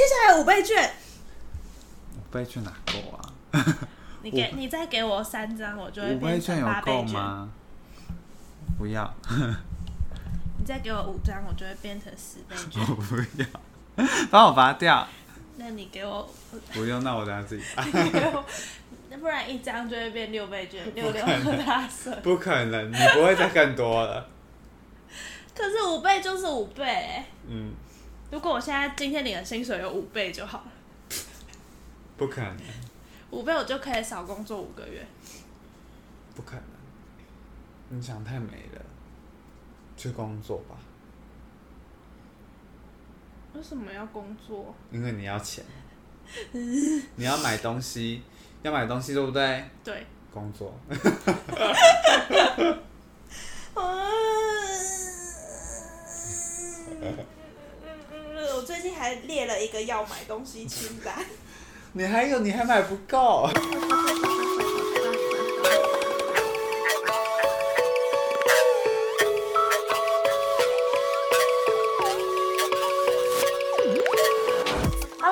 接下来有五倍券，五倍券哪够啊？你给你再给我三张，我就会五倍变券有成八倍券。够吗？不要，你再给我五张，我就会变成十倍券。我不要，帮我拔掉。那你给我，不用，那我等下自己 拔。不然一张就会变六倍券，六六大顺。不可能，你不会再更多了。可是五倍就是五倍、欸，嗯，如果我现在今天领的薪水有五倍就好了，不可能，五倍我就可以少工作五个月。不可能。你想太美了，去工作吧，为什么要工作？因为你要钱，你要买东西，要买东西对不对？对，工作，我最近还列了一个要买东西清单。你还有你还买不够。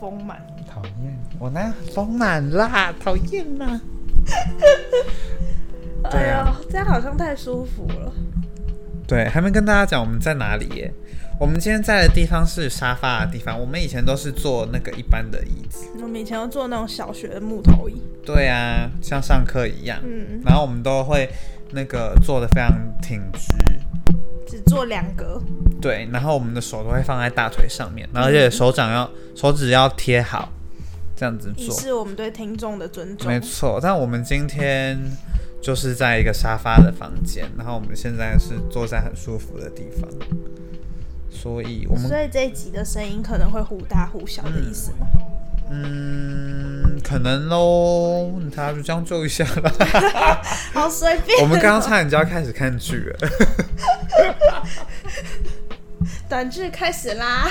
丰满，讨厌，我那丰满啦，讨厌啦。对啊哎呦，这样好像太舒服了。对，还没跟大家讲我们在哪里耶。我们今天在的地方是沙发的地方，我们以前都是坐那个一般的椅子。我们以前都坐那种小学的木头椅，对啊，像上课一样。嗯，然后我们都会那个坐的非常挺直，只坐两格。对，然后我们的手都会放在大腿上面，然后而且手掌要手指要贴好，这样子以做。是我们对听众的尊重。没错，但我们今天就是在一个沙发的房间，然后我们现在是坐在很舒服的地方，所以我们所以这一集的声音可能会忽大忽小的意思吗？嗯，可能喽，他就将就一下了。好随便哦。我们刚刚差点就要开始看剧了，短剧开始啦，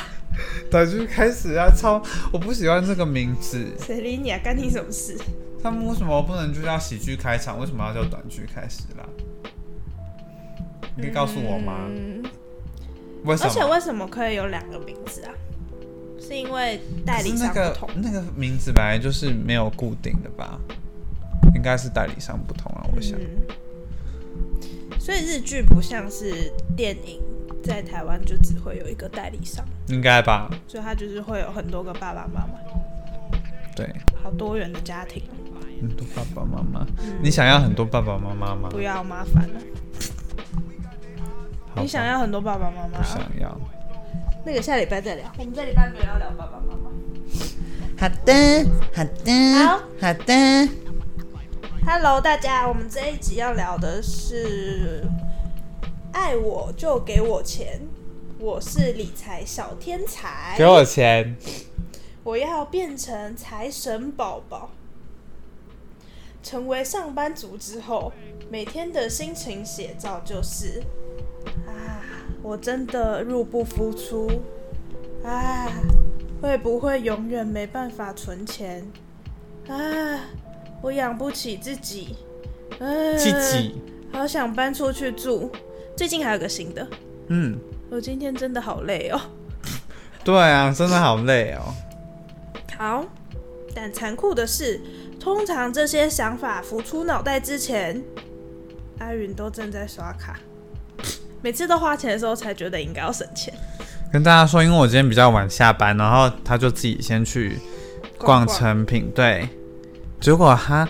短剧开始啊！超，我不喜欢这个名字。谁理你啊？干你什么事？他们为什么不能就叫喜剧开场？为什么要叫短剧开始啦？你可以告诉我吗？嗯，为什么？而且为什么可以有两个名字啊？是因为代理那个商不同。那个名字本来就是没有固定的吧？应该是代理商不同啊，我想。嗯，所以日剧不像是电影，在台湾就只会有一个代理商，应该吧？所以它就是会有很多个爸爸妈妈，对，好多元的家庭。很多爸爸妈妈。你想要很多爸爸妈妈吗？不要麻烦了，你想要很多爸爸妈妈不？想要？那个下礼拜再聊，我们这礼拜没有要聊爸爸妈妈。好的，好的，好，好的。Hello，大家，我们这一集要聊的是爱我就给我钱，我是理财小天才，给我钱。我要变成财神宝宝。成为上班族之后，每天的心情写照就是：啊，我真的入不敷出，啊，会不会永远没办法存钱？啊，我养不起自己，啊，自己。好想搬出去住。最近还有个新的，嗯，我今天真的好累哦。对啊，真的好累哦。好，但残酷的是，通常这些想法浮出脑袋之前，阿云都正在刷卡。每次都花钱的时候，才觉得应该要省钱。跟大家说，因为我今天比较晚下班，然后他就自己先去逛逛成品，对。结果他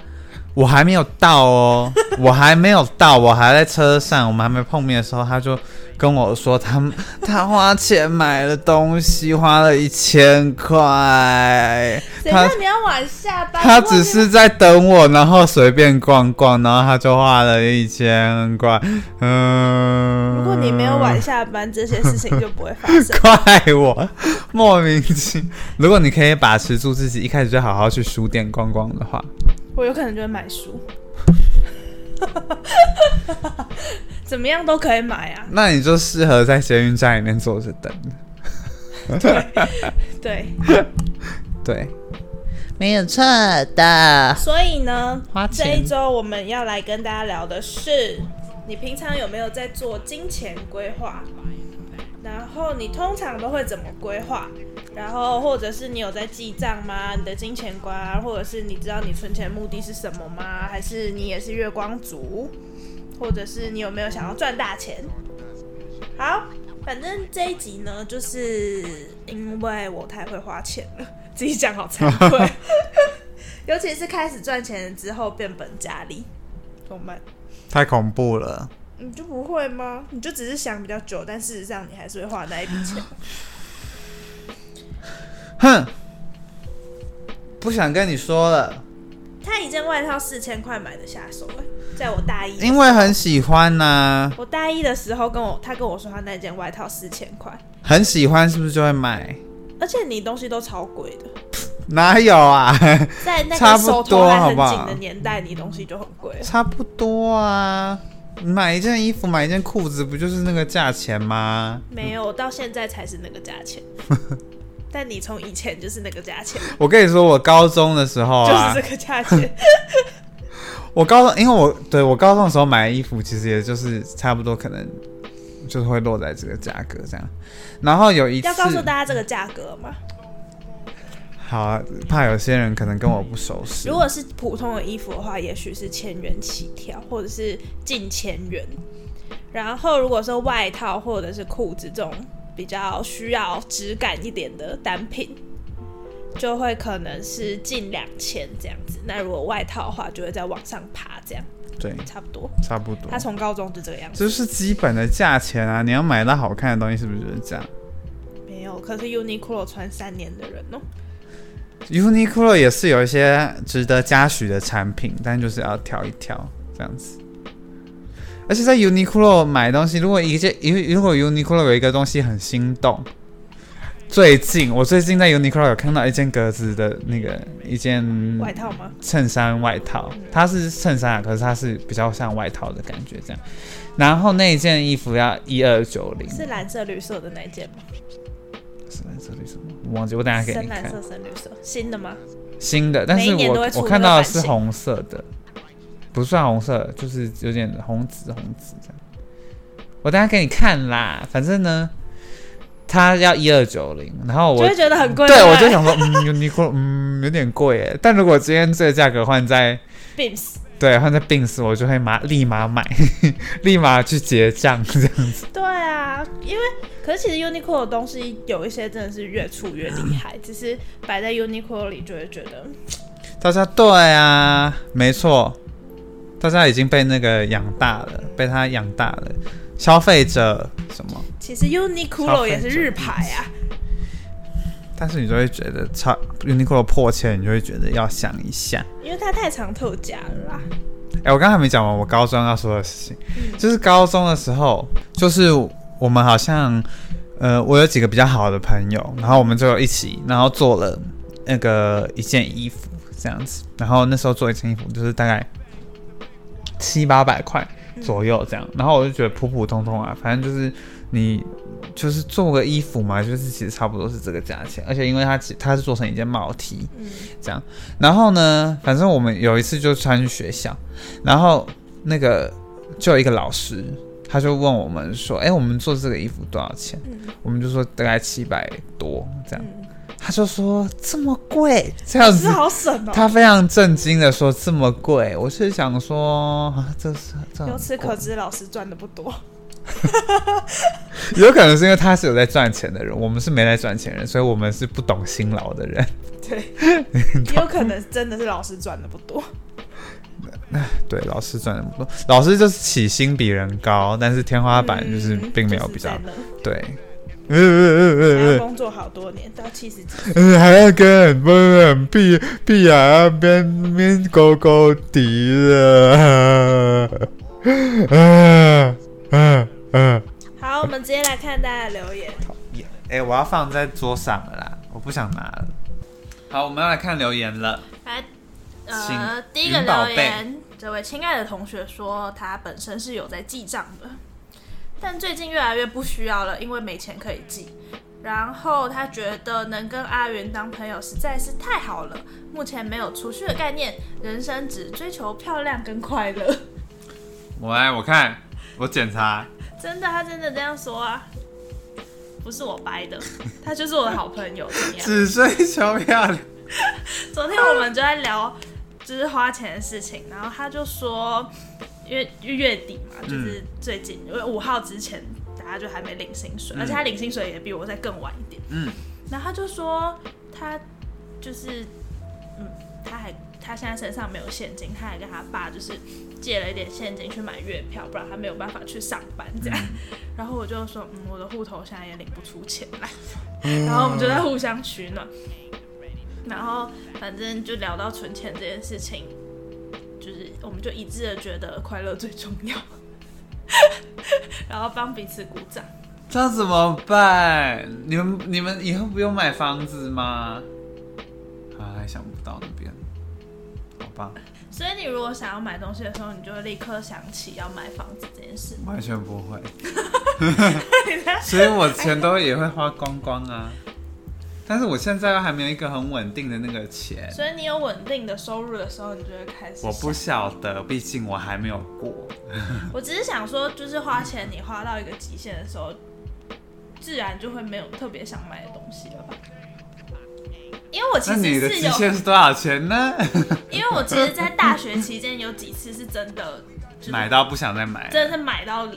我还没有到哦，我还没有到，我还在车上，我们还没碰面的时候，他就跟我说，他他花钱买了东西，花了一千块。你要晚下班？他只是在等我，然后随便逛逛，然后他就花了一千块。嗯，如果你没有晚下班，这些事情就不会发生。怪我，莫名其妙。如果你可以把持住自己，一开始就好好去书店逛逛的话，我有可能就会买书。怎么样都可以买啊！那你就适合在捷运站里面坐着等。对对 对，没有错的。所以呢花，这一周我们要来跟大家聊的是，你平常有没有在做金钱规划？然后你通常都会怎么规划？然后或者是你有在记账吗？你的金钱观啊，或者是你知道你存钱目的是什么吗？还是你也是月光族？或者是你有没有想要赚大钱？好，反正这一集呢，就是因为我太会花钱了，自己讲好惭愧。尤其是开始赚钱之后变本加厉，怎么办？太恐怖了。你就不会吗？你就只是想比较久，但事实上你还是会花那一笔钱。哼，不想跟你说了，他一件外套四千块买的下手、欸，在我大一因为很喜欢呐、我大一的时候跟我他跟我说他那件外套四千块，很喜欢是不是就会买？而且你东西都超贵的，哪有啊？在那差不个手头多还很紧的年代，你东西就很贵了。差不多啊。买一件衣服，买一件裤子，不就是那个价钱吗？没有，到现在才是那个价钱。但你从以前就是那个价钱，我跟你说，我高中的时候啊，就是这个价钱。我高中，因为我对我高中的时候买的衣服，其实也就是差不多，可能就是会落在这个价格这样。然后有一次，要告诉大家这个价格吗？好啊，怕有些人可能跟我不熟悉。如果是普通的衣服的话，也许是千元起跳，或者是近千元。然后如果是外套或者是裤子这种比较需要质感一点的单品，就会可能是近两千这样子。那如果外套的话，就会再往上爬，这样对，差不多。差不多他，从高中就这个样子，这是基本的价钱啊。你要买到好看的东西，是不是就是这样没有。可是 Uniqlo 穿三年的人哦、？Uniqlo 也是有一些值得嘉许的产品，但就是要挑一挑这样子。而且在 Uniqlo 买东西，如果一件，如如果 Uniqlo 有一个东西很心动，最近我最近在 Uniqlo 有看到一件格子的那个一件外套吗？衬衫外套，它是衬衫啊，可是它是比较像外套的感觉这样。然后那一件衣服要一二九零，是蓝色、绿色的那一件吗？是蓝色绿色吗？我忘记，我等下给你看深蓝色、深绿色，新的吗？新的，但是我我看到的是红色的，不算红色，就是有点红紫红紫这样。我等一下给你看啦，反正呢，它要一二九零，然后我就会觉得很贵。对我就想说，嗯，Uniqlo，嗯，有点贵耶。但如果今天这个价格换在 Beams，对换在 Bings，我就会马立马买，立马去结账这样子。对啊，因为可是其实 Uniqlo 的东西有一些真的是越出越厉害，只是摆在 Uniqlo 里就会觉得大家对啊，没错，大家已经被那个养大了，被他养大了。消费者什么？其实 Uniqlo 也是日牌啊。但是你就会觉得差 Uniqlo 破千，你就会觉得要想一下。因为它太常透价了啦。哎、我刚才还没讲完我高中要说的事情，就是高中的时候，就是我们好像，呃，我有几个比较好的朋友，然后我们就一起，然后做了那个一件衣服这样子，然后那时候做一件衣服就是大概七八百块左右这样，然后我就觉得普普通通啊，反正就是你就是做个衣服嘛，就是其实差不多是这个价钱，而且因为它其它是做成一件帽 T，嗯，这样。然后呢，反正我们有一次就穿去学校，然后那个就有一个老师，他就问我们说：“哎，我们做这个衣服多少钱？”嗯我们就说大概七百多这样。嗯，他就说这么贵，这样子。好省哦。他非常震惊的说：“这么贵？”我是想说，啊、这是这由此可知，老师赚的不多。有可能是因为他是有在赚钱的人，我们是没在赚钱人，所以我们是不懂辛劳的人。对，也有可能真的是老师赚的不多。对，老师赚的不多，老师就是起薪比人高，但是天花板就是嗯并没有比较就是对。工作好多年，到七十几。嗯，还要跟很多人屁屁眼那边边勾勾底的，嗯嗯嗯。好，我们直接来看大家的留言。哎、我要放在桌上了啦，我不想拿了。好，我们要来看留言了。来，呃请，第一个留言，这位亲爱的同学说，他本身是有在记账的，但最近越来越不需要了，因为没钱可以寄。然后他觉得能跟阿元当朋友实在是太好了，目前没有储蓄的概念，人生只追求漂亮跟快乐。我来，我看，我检查。真的，他真的这样说啊，不是我掰的，他就是我的好朋友，怎么样？只追求漂亮。昨天我们就在聊就是花钱的事情，然后他就说，因为月底嘛，就是最近因为五号之前大家就还没领薪水，嗯。而且他领薪水也比我再更晚一点，嗯，然后他就说他就是嗯，他还他现在身上没有现金，他还跟他爸就是借了一点现金去买月票，不然他没有办法去上班这样。然后我就说，嗯，我的户头现在也领不出钱来，然后我们就在互相取暖。然后反正就聊到存钱这件事情，就是我们就一致的觉得快乐最重要，然后帮彼此鼓掌。这样怎么办？你们你们以后不用买房子吗？啊，还想不到那边。好吧，所以你如果想要买东西的时候，你就会立刻想起要买房子这件事。完全不会。所以我钱都也会花光光啊。但是我现在又还没有一个很稳定的那个钱，所以你有稳定的收入的时候，你就会开始。我不，晓得，毕竟我还没有过。我只是想说，就是花钱，你花到一个极限的时候，自然就会没有特别想买的东西了吧？因为我其实你的极限是多少钱呢？因为我其实，在大学期间有几次是真的，就是买到不想再买。真的是买到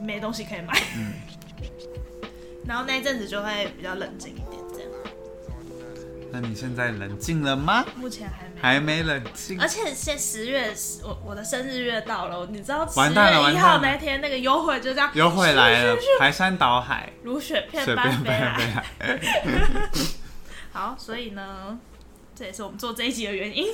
没东西可以买，嗯 然后那一阵子就会比较冷静。那你现在冷静了吗？目前还没。还没冷静而。且现十月，我我的生日月到了，你知道十月一号那天那个优惠就这样优惠来了排山倒海，如雪片随般。飞来。好，所以呢，这也是我们做这一集的原因。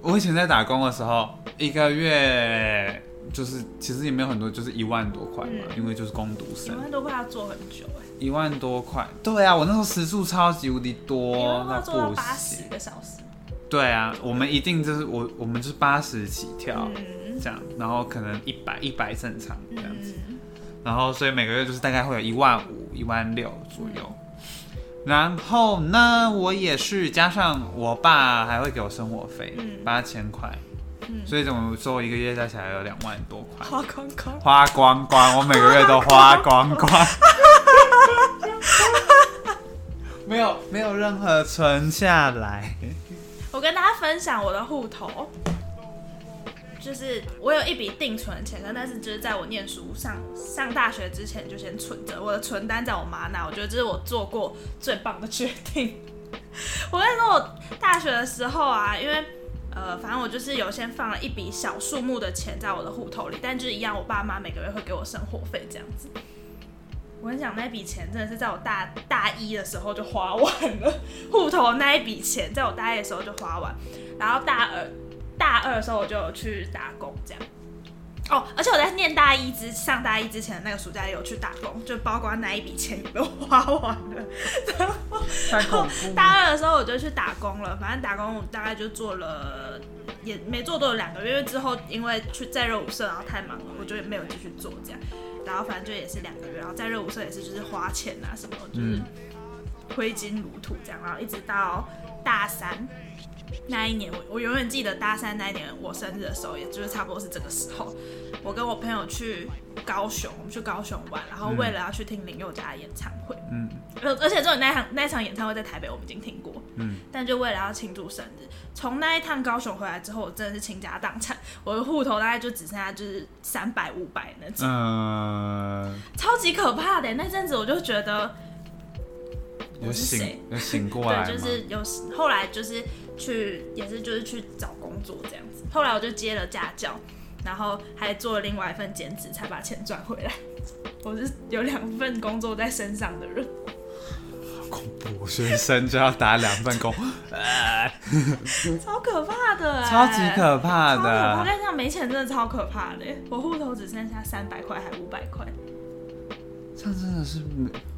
我以前在打工的时候，一个月就是其实也没有很多，就是一万多块嘛，嗯因为就是攻读生一，万多块要做很久哎、一万多块。对啊，我那时候时速超级无敌多，那不八十。个小时。对啊，我们一定就是我我们就是八十起跳、嗯这样，然后可能一百一百正常这样子。嗯，然后所以每个月就是大概会有一万五、一万六左右。然后呢，我也是加上我爸还会给我生活费嗯八千块，嗯所以怎么说一个月加起来有两万多块，花光光。花光光，我每个月都花光光，没有没有任何存下来。我跟大家分享我的户头，就是我有一笔定存钱，但是就是在我念书上上大学之前就先存着，我的存单在我妈那，我觉得这是我做过最棒的决定。我跟你说，我大学的时候啊，因为呃，反正我就是有先放了一笔小数目的钱在我的户头里，但就是一样，我爸妈每个月会给我生活费这样子。我跟你讲，那笔钱真的是在我大大一的时候就花完了，户头那一笔钱在我大一的时候就花完，然后大二大二的时候我就有去打工这样。哦，而且我在念大一之上大一之前的那个暑假也有去打工，就包括那一笔钱也都花完了。太恐怖了！大二的时候我就去打工了，反正打工我大概就做了，也没做多有两个月，因为之后因为去在热舞社，然后太忙了，我就没有继续做这样。然后反正就也是两个月，然后在热舞社也是就是花钱啊什么，就是嗯挥金如土这样，然后一直到大三那一年，我我永远记得大三那一年我生日的时候，也就是差不多是这个时候，我跟我朋友去高雄，我们去高雄玩，然后为了要去听林宥嘉的演唱会，嗯。而而且这种那场那场演唱会在台北我们已经听过，嗯，但就为了要庆祝生日，从那一趟高雄回来之后，我真的是倾家荡产，我的户头大概就只剩下就是三百五百那种，嗯、超级可怕的。那阵子我就觉得有我是谁醒有醒过来？对，就是有后来就是去也是就是去找工作这样子。后来我就接了家教，然后还做了另外一份兼职，才把钱赚回来。我是有两份工作在身上的人，恐怖，学生就要打两份工，超可怕的、欸，超级可怕超可怕！我的。跟你讲，没钱真的超可怕的、我户头只剩下三百块，还五百块，这样真的是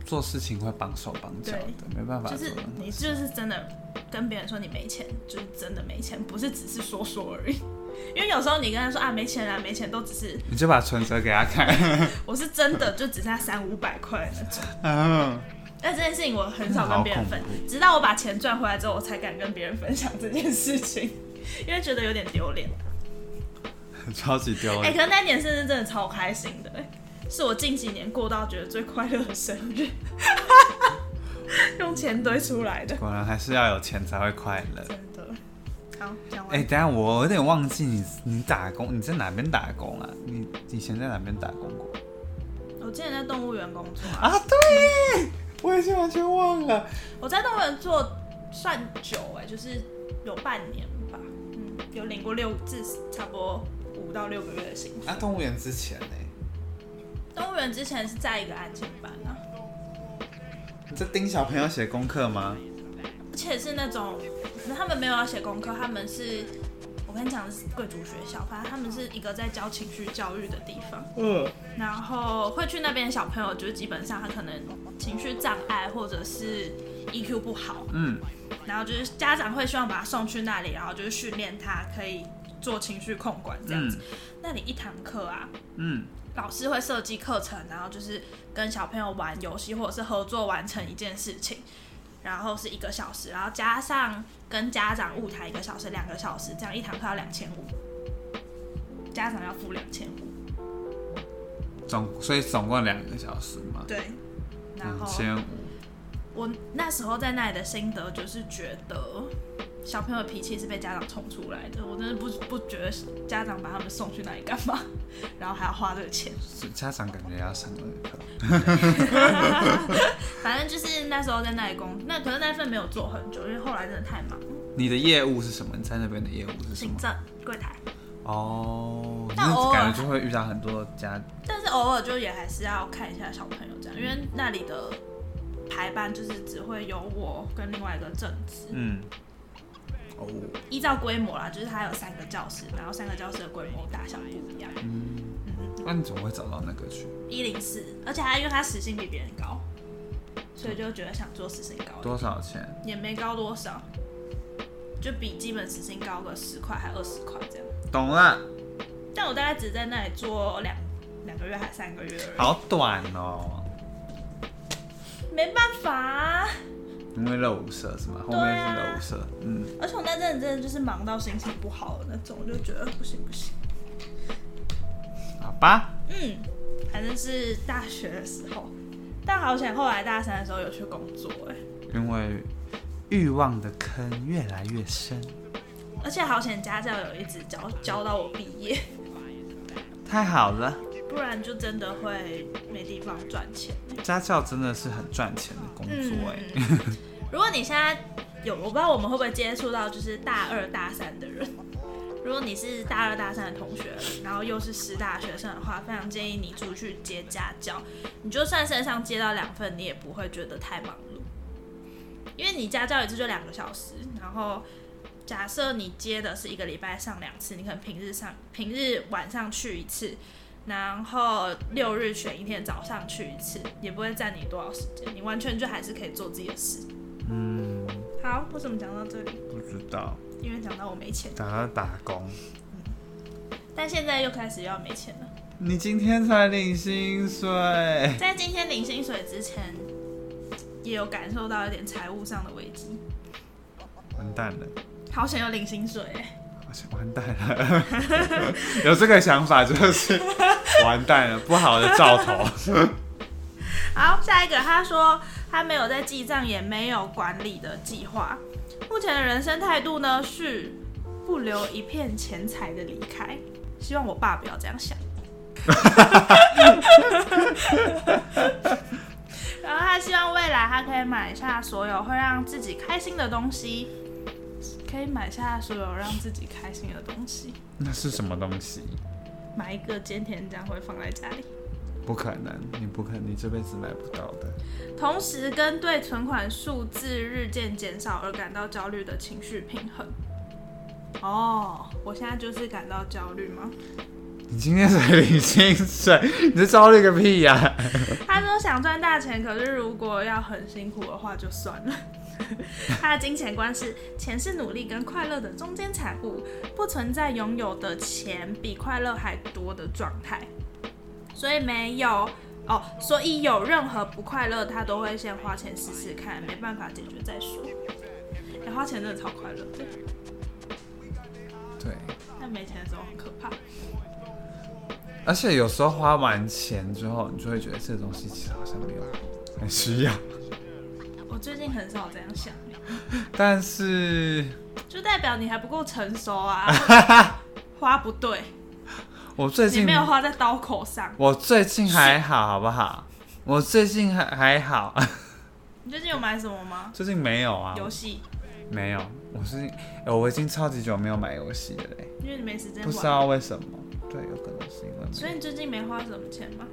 做事情会绑手绑脚的，没办法就是你就是真的跟别人说你没钱，就是真的没钱，不是只是说说而已。因为有时候你跟他说啊没钱啊没钱，都只是 你就把存折给他看。我是真的就只剩下三五百块那种。嗯，但这件事情我很少跟别人分直到我把钱赚回来之后，我才敢跟别人分享这件事情，因为觉得有点丢脸。超级丢脸哎、脸。可是那年生日真的超开心的、哎，是我近几年过到觉得最快乐的生日，用钱堆出来的，果然还是要有钱才会快乐。真的。好，讲哎、完。等下我有点忘记你，你打工你在哪边打工啊？你以前在哪边打工过？我之前在动物园工作啊，啊，对耶，我已经完全忘了。我在动物园做算久哎、就是有半年吧，嗯，有领过六至差不多五到六个月的薪水。啊，动物园之前呢？动物园之前是在一个安亲班啊，你在盯小朋友写功课吗？而且是那种他们没有要写功课，他们是我跟你讲的是贵族学校，反正他们是一个在教情绪教育的地方。嗯，然后会去那边的小朋友，就是基本上他可能情绪障碍或者是 EQ 不好，嗯，然后就是家长会希望把他送去那里，然后就是训练他可以做情绪控管这样子。那里一堂课啊，嗯，老师会设计课程，然后就是跟小朋友玩游戏或者是合作完成一件事情，然后是一个小时，然后加上跟家长误谈一个小时，两个小时，这样一堂课要两千五，家长要付两千五，总所以总共两个小时嘛，对，然后两千五。我那时候在那里的心得就是觉得小朋友的脾气是被家长宠出来的，我真的不不觉得家长把他们送去那里干嘛，然后还要花这个钱。是家长感觉要上那个课，反正就是那时候在那里工，那可是那份没有做很久，因为后来真的太忙，你的业务是什么？你在那边的业务是什么？行政柜台，哦，但偶感觉就会遇到很多家，但是偶尔就也还是要看一下小朋友这样，因为那里的排班就是只会有我跟另外一个正职，嗯，哦，依照规模啦，就是它有三个教室，然后三个教室的规模大小不一样。嗯，那你怎么会找到那个去？一零四，而且还因为他时薪比别人高，所以就觉得想做时薪高，多少钱？也没高多少，就比基本时薪高个十块还二十块这样。懂了，但我大概只在那里做两两个月还三个月而已，好短哦，没办法、啊。因为热舞社是吗？后面是热舞社，嗯，而且我那阵真的就是忙到心情不好的那种，我就觉得不行不行。好吧，嗯，反正是大学的时候，但好险后来大三的时候有去工作哎、因为欲望的坑越来越深，而且好险家教有一直教教到我毕业，太好了，不然就真的会没地方赚钱。家教真的是很赚钱的工作哎、嗯，如果你现在有，我不知道我们会不会接触到就是大二大三的人。如果你是大二大三的同学，然后又是师大学生的话，非常建议你出去接家教。你就算身上接到两份，你也不会觉得太忙碌，因为你家教一次就两个小时。然后假设你接的是一个礼拜上两次，你可能平日上平日晚上去一次，然后六日选一天早上去一次，也不会占你多少时间，你完全就还是可以做自己的事。嗯，好，为什么讲到这里？不知道，因为讲到我没钱，打算打工。嗯但现在又开始要没钱了。你今天才领薪水，在今天领薪水之前，也有感受到一点财务上的危机。完蛋了，好想要领薪水完蛋了。有这个想法就是 完蛋了，不好的兆头。好，下一个，他说他没有在记账，也没有管理的计划。目前的人生态度呢是不留一片钱财的离开。希望我爸不要这样想。然后他希望未来他可以买下所有会让自己开心的东西，可可以买下所有让自己开心的东西，那是什么东西？买一个菅田将会放在家里，不可能，你不可能，你这辈子买不到的。同时跟对存款数字日渐减少而感到焦虑的情绪平衡。哦，我现在就是感到焦虑吗？你今天才领薪水，你这焦虑个屁呀、他说想赚大钱，可是如果要很辛苦的话就算了。他的金钱观是钱是努力跟快乐的中间产物，不存在拥有的钱比快乐还多的状态，所以没有哦，所以有任何不快乐，他都会先花钱试试看，没办法解决再说。哎、花钱真的超快乐的，对，但没钱的时候很可怕。而且有时候花完钱之后，你就会觉得这个东西其实好像没有很需要，我最近很少这样想，但是就代表你还不够成熟啊，花不对，我最近没有花在刀口上。我最近还好，好不好？我最近还还好，你最近有买什么吗？最近没有啊，游戏，没有。我是、呃我已经超级久没有买游戏了嘞，因为你没时间不知，道为什么。对，有可能是因为所以你最近没花什么钱吗？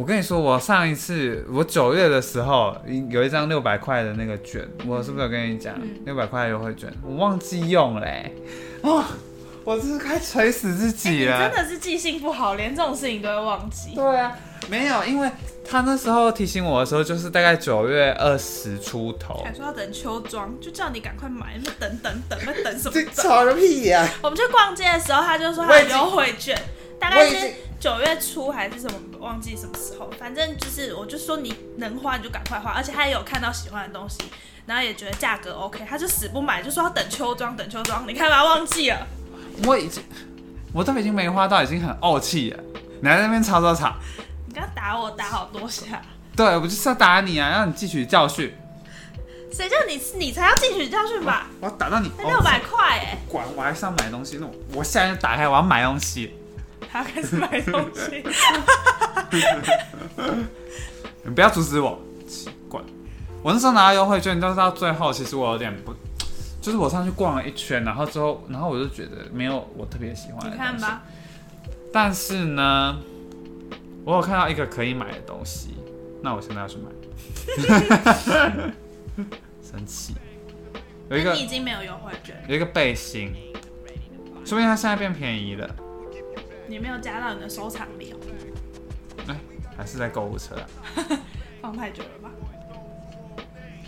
我跟你说，我上一次我九月的时候有一张六百块的那个券，我是不是有跟你讲嗯六百块优惠券？我忘记用嘞、哦，我真是快锤死自己了。真的是记性不好，连这种事情都会忘记。对啊，没有，因为他那时候提醒我的时候，就是大概九月二十出头。还说要等秋装，就叫你赶快买，那等等等，那等什么？吵个屁呀、我们去逛街的时候，他就说他有优惠券，大概是九月初还是什么，忘记什么时候。反正就是，我就说你能花你就赶快花，而且他也有看到喜欢的东西，然后也觉得价格 OK，他就死不买，就说要等秋装，等秋装。你看吧，忘记了。我已经，我都已经没花到，已经很傲气了。你还在那边吵吵吵，你刚打我打好多下，对我就是要打你啊，让你汲取教训。谁叫你你才要汲取教训吧？我要打到你。才六百块哎，管，我还是要买东西。那我我现在就打开，我要买东西。还要开始买东西。你不要阻止我，奇怪。我那时候拿到优惠券，但是到最后，其实我有点不，就是我上去逛了一圈，然后之后，然后我就觉得没有我特别喜欢的。你看。吧，但是呢，我有看到一个可以买的东西，那我现在要去买。生气。有一个你已经没有优惠券，有一个背心，说不定它现在变便宜了。你没有加到你的收藏里哦，哎、还是在购物车啊？放太久了吧？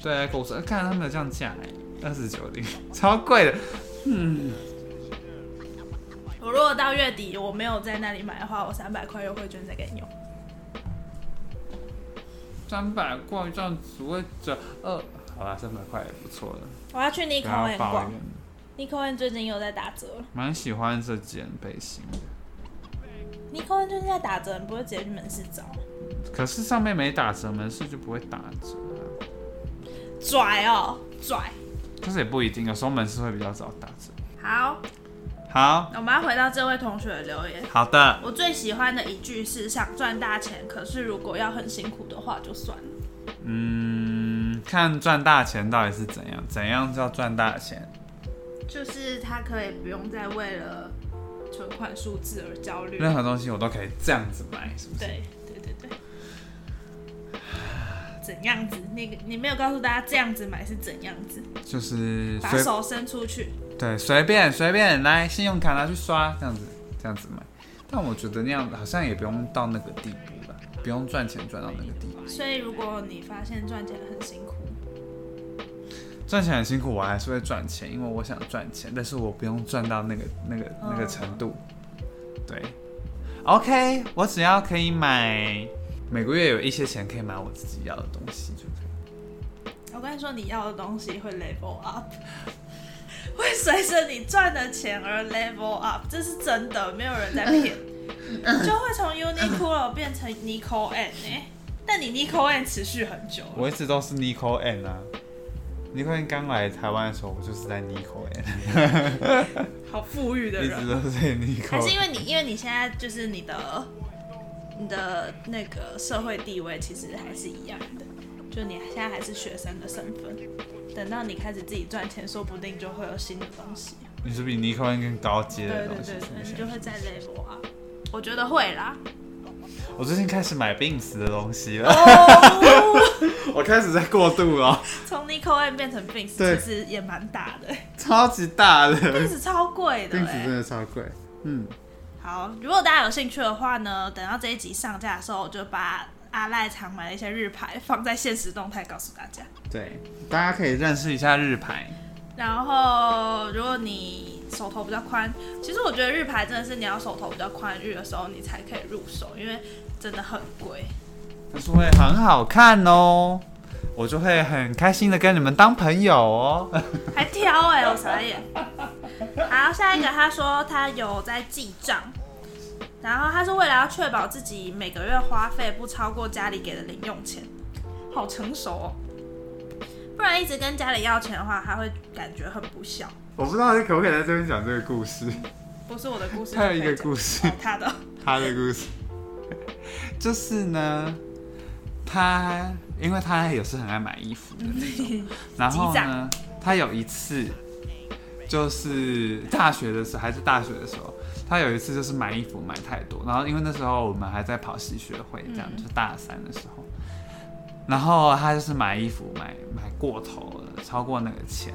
对，在购物车，看他们有这样价哎，二十九零，超贵的。嗯，我如果到月底我没有在那里买的话，我三百块优惠券再给你用。三百块这样只会折二，好吧，三百块也不错了。我要去要 N 抱逛怨，，Nico N 最近又在打折了。蛮喜欢这件背心的，Nico N 最近在打折，你不会直接去门市找？可是上面没打折，门市就不会打折啊。拽哦，拽。但是也不一定，有时候门市会比较早打折。好，好我们要回到这位同学的留言。好的，我最喜欢的一句是：想赚大钱，可是如果要很辛苦的话，就算了。嗯，看赚大钱到底是怎样，怎样叫赚大钱？就是他可以不用再为了存款数字而焦虑。任何东西我都可以这样子买，是不是？对对对对。怎样子？那个你没有告诉大家这样子买是怎样子，就是把手伸出去。对随便随便来信用卡拿去刷，这样子这样子买。但我觉得那样好像也不用到那个地步吧，不用赚钱赚到那个地步。所以如果你发现赚钱很辛苦，赚钱很辛苦，我还是会赚钱，因为我想赚钱，但是我不用赚到那个那个那个程度。对，OK，我只要可以买，每个月有一些钱可以买我自己要的东西就可以。我跟你说，你要的东西会 level up，会随着你赚的钱而 level up，这是真的，没有人在骗。就会从 Uniqlo 变成 Nico N 哎、但你 Nico N 持续很久，我一直都是 Nico N 啊。Nico N 刚来台湾的时候，我就是在 Nico N，好富裕的人一直。都是在 Nico。还是因为你，因为你现在就是你的你的那个社会地位其实还是一样的，就你现在还是学生的身份，等到你开始自己赚钱，说不定就会有新的东西。你是比尼克更高阶的东西对对对，你就会在 level 啊。我觉得会啦。我最近开始买 Bings 的东西了，哦，我开始在过度了，从 Nico M 变成实也蛮大的超级大的，Bings 超贵的 Bings 哎真。的超贵。嗯，好，如果大家有兴趣的话呢，等到这一集上架的时候，我就把阿赖常买的一些日牌放在现实动态告诉大家。对，大家可以认识一下日牌。然后，如果你手头比较宽，其实我觉得日牌真的是你要手头比较宽裕的时候，你才可以入手，因为真的很贵。但是会很好看哦，我就会很开心的跟你们当朋友哦。还挑哎、我傻眼。好，下一个他说他有在记账，然后他是为了要确保自己每个月花费不超过家里给的零用钱，好成熟哦。不然一直跟家里要钱的话，他会感觉很不孝。我不知道你可不可以在这边讲这个故事。不是我的故事，他有一个，故事，哦他的。他的故事，就是呢，他因为他也是很爱买衣服的那种，然后呢，他有一次就是大学的时候，还是大学的时候，他有一次就是买衣服买太多，然后因为那时候我们还在跑戏学会，这样、嗯。就大三的时候，然后他就是买衣服买买过头了，超过那个钱，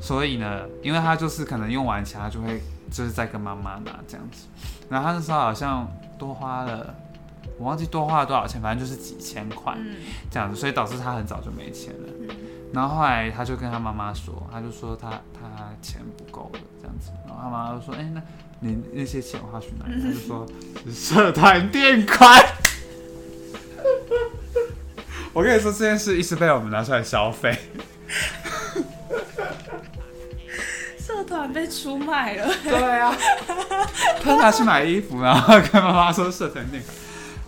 所以呢，因为他就是可能用完钱，他就会就是再跟妈妈拿这样子，然后他那时候好像多花了。我忘记多花了多少钱，反正就是几千块嗯这样子，所以导致他很早就没钱了。嗯，然后后来他就跟他妈妈说，他就说他他钱不够了这样子，然后他妈妈就说，哎、那你那些钱花去哪里？他就说是社团垫款。我跟你说这件事一直被我们拿出来消费，社团被出卖了。对啊，他拿去买衣服，然后跟妈妈说社团垫款。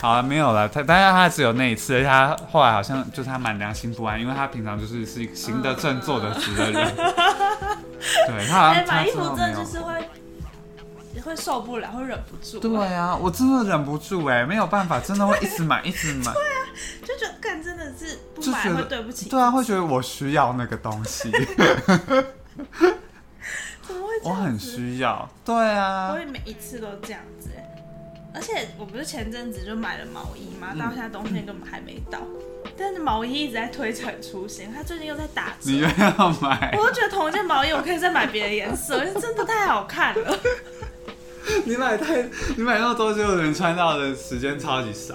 好了，没有了。他，当然他只有那一次，而且他后来好像就是他蛮良心不安，因为他平常就是是一个行得正、坐得直的人。对他好哎、像他买衣服真的就是会会受不了，会忍不住。对啊，我真的忍不住哎、没有办法，真的会一直买，一直买。就觉得干真的是不买会对不起。对啊，会觉得我需要那个东西，怎么会这样子？我很需要。对我啊，会每一次都这样子哎。而且我不是前阵子就买了毛衣嘛，到现在冬天根本还没到，但是毛衣一直在推陈出新，它最近又在打折你。又要买，我就觉得同一件毛衣，我可以再买别的颜色，因为真的太好看了。你买太，你买那么多，就有人穿到的时间超级少。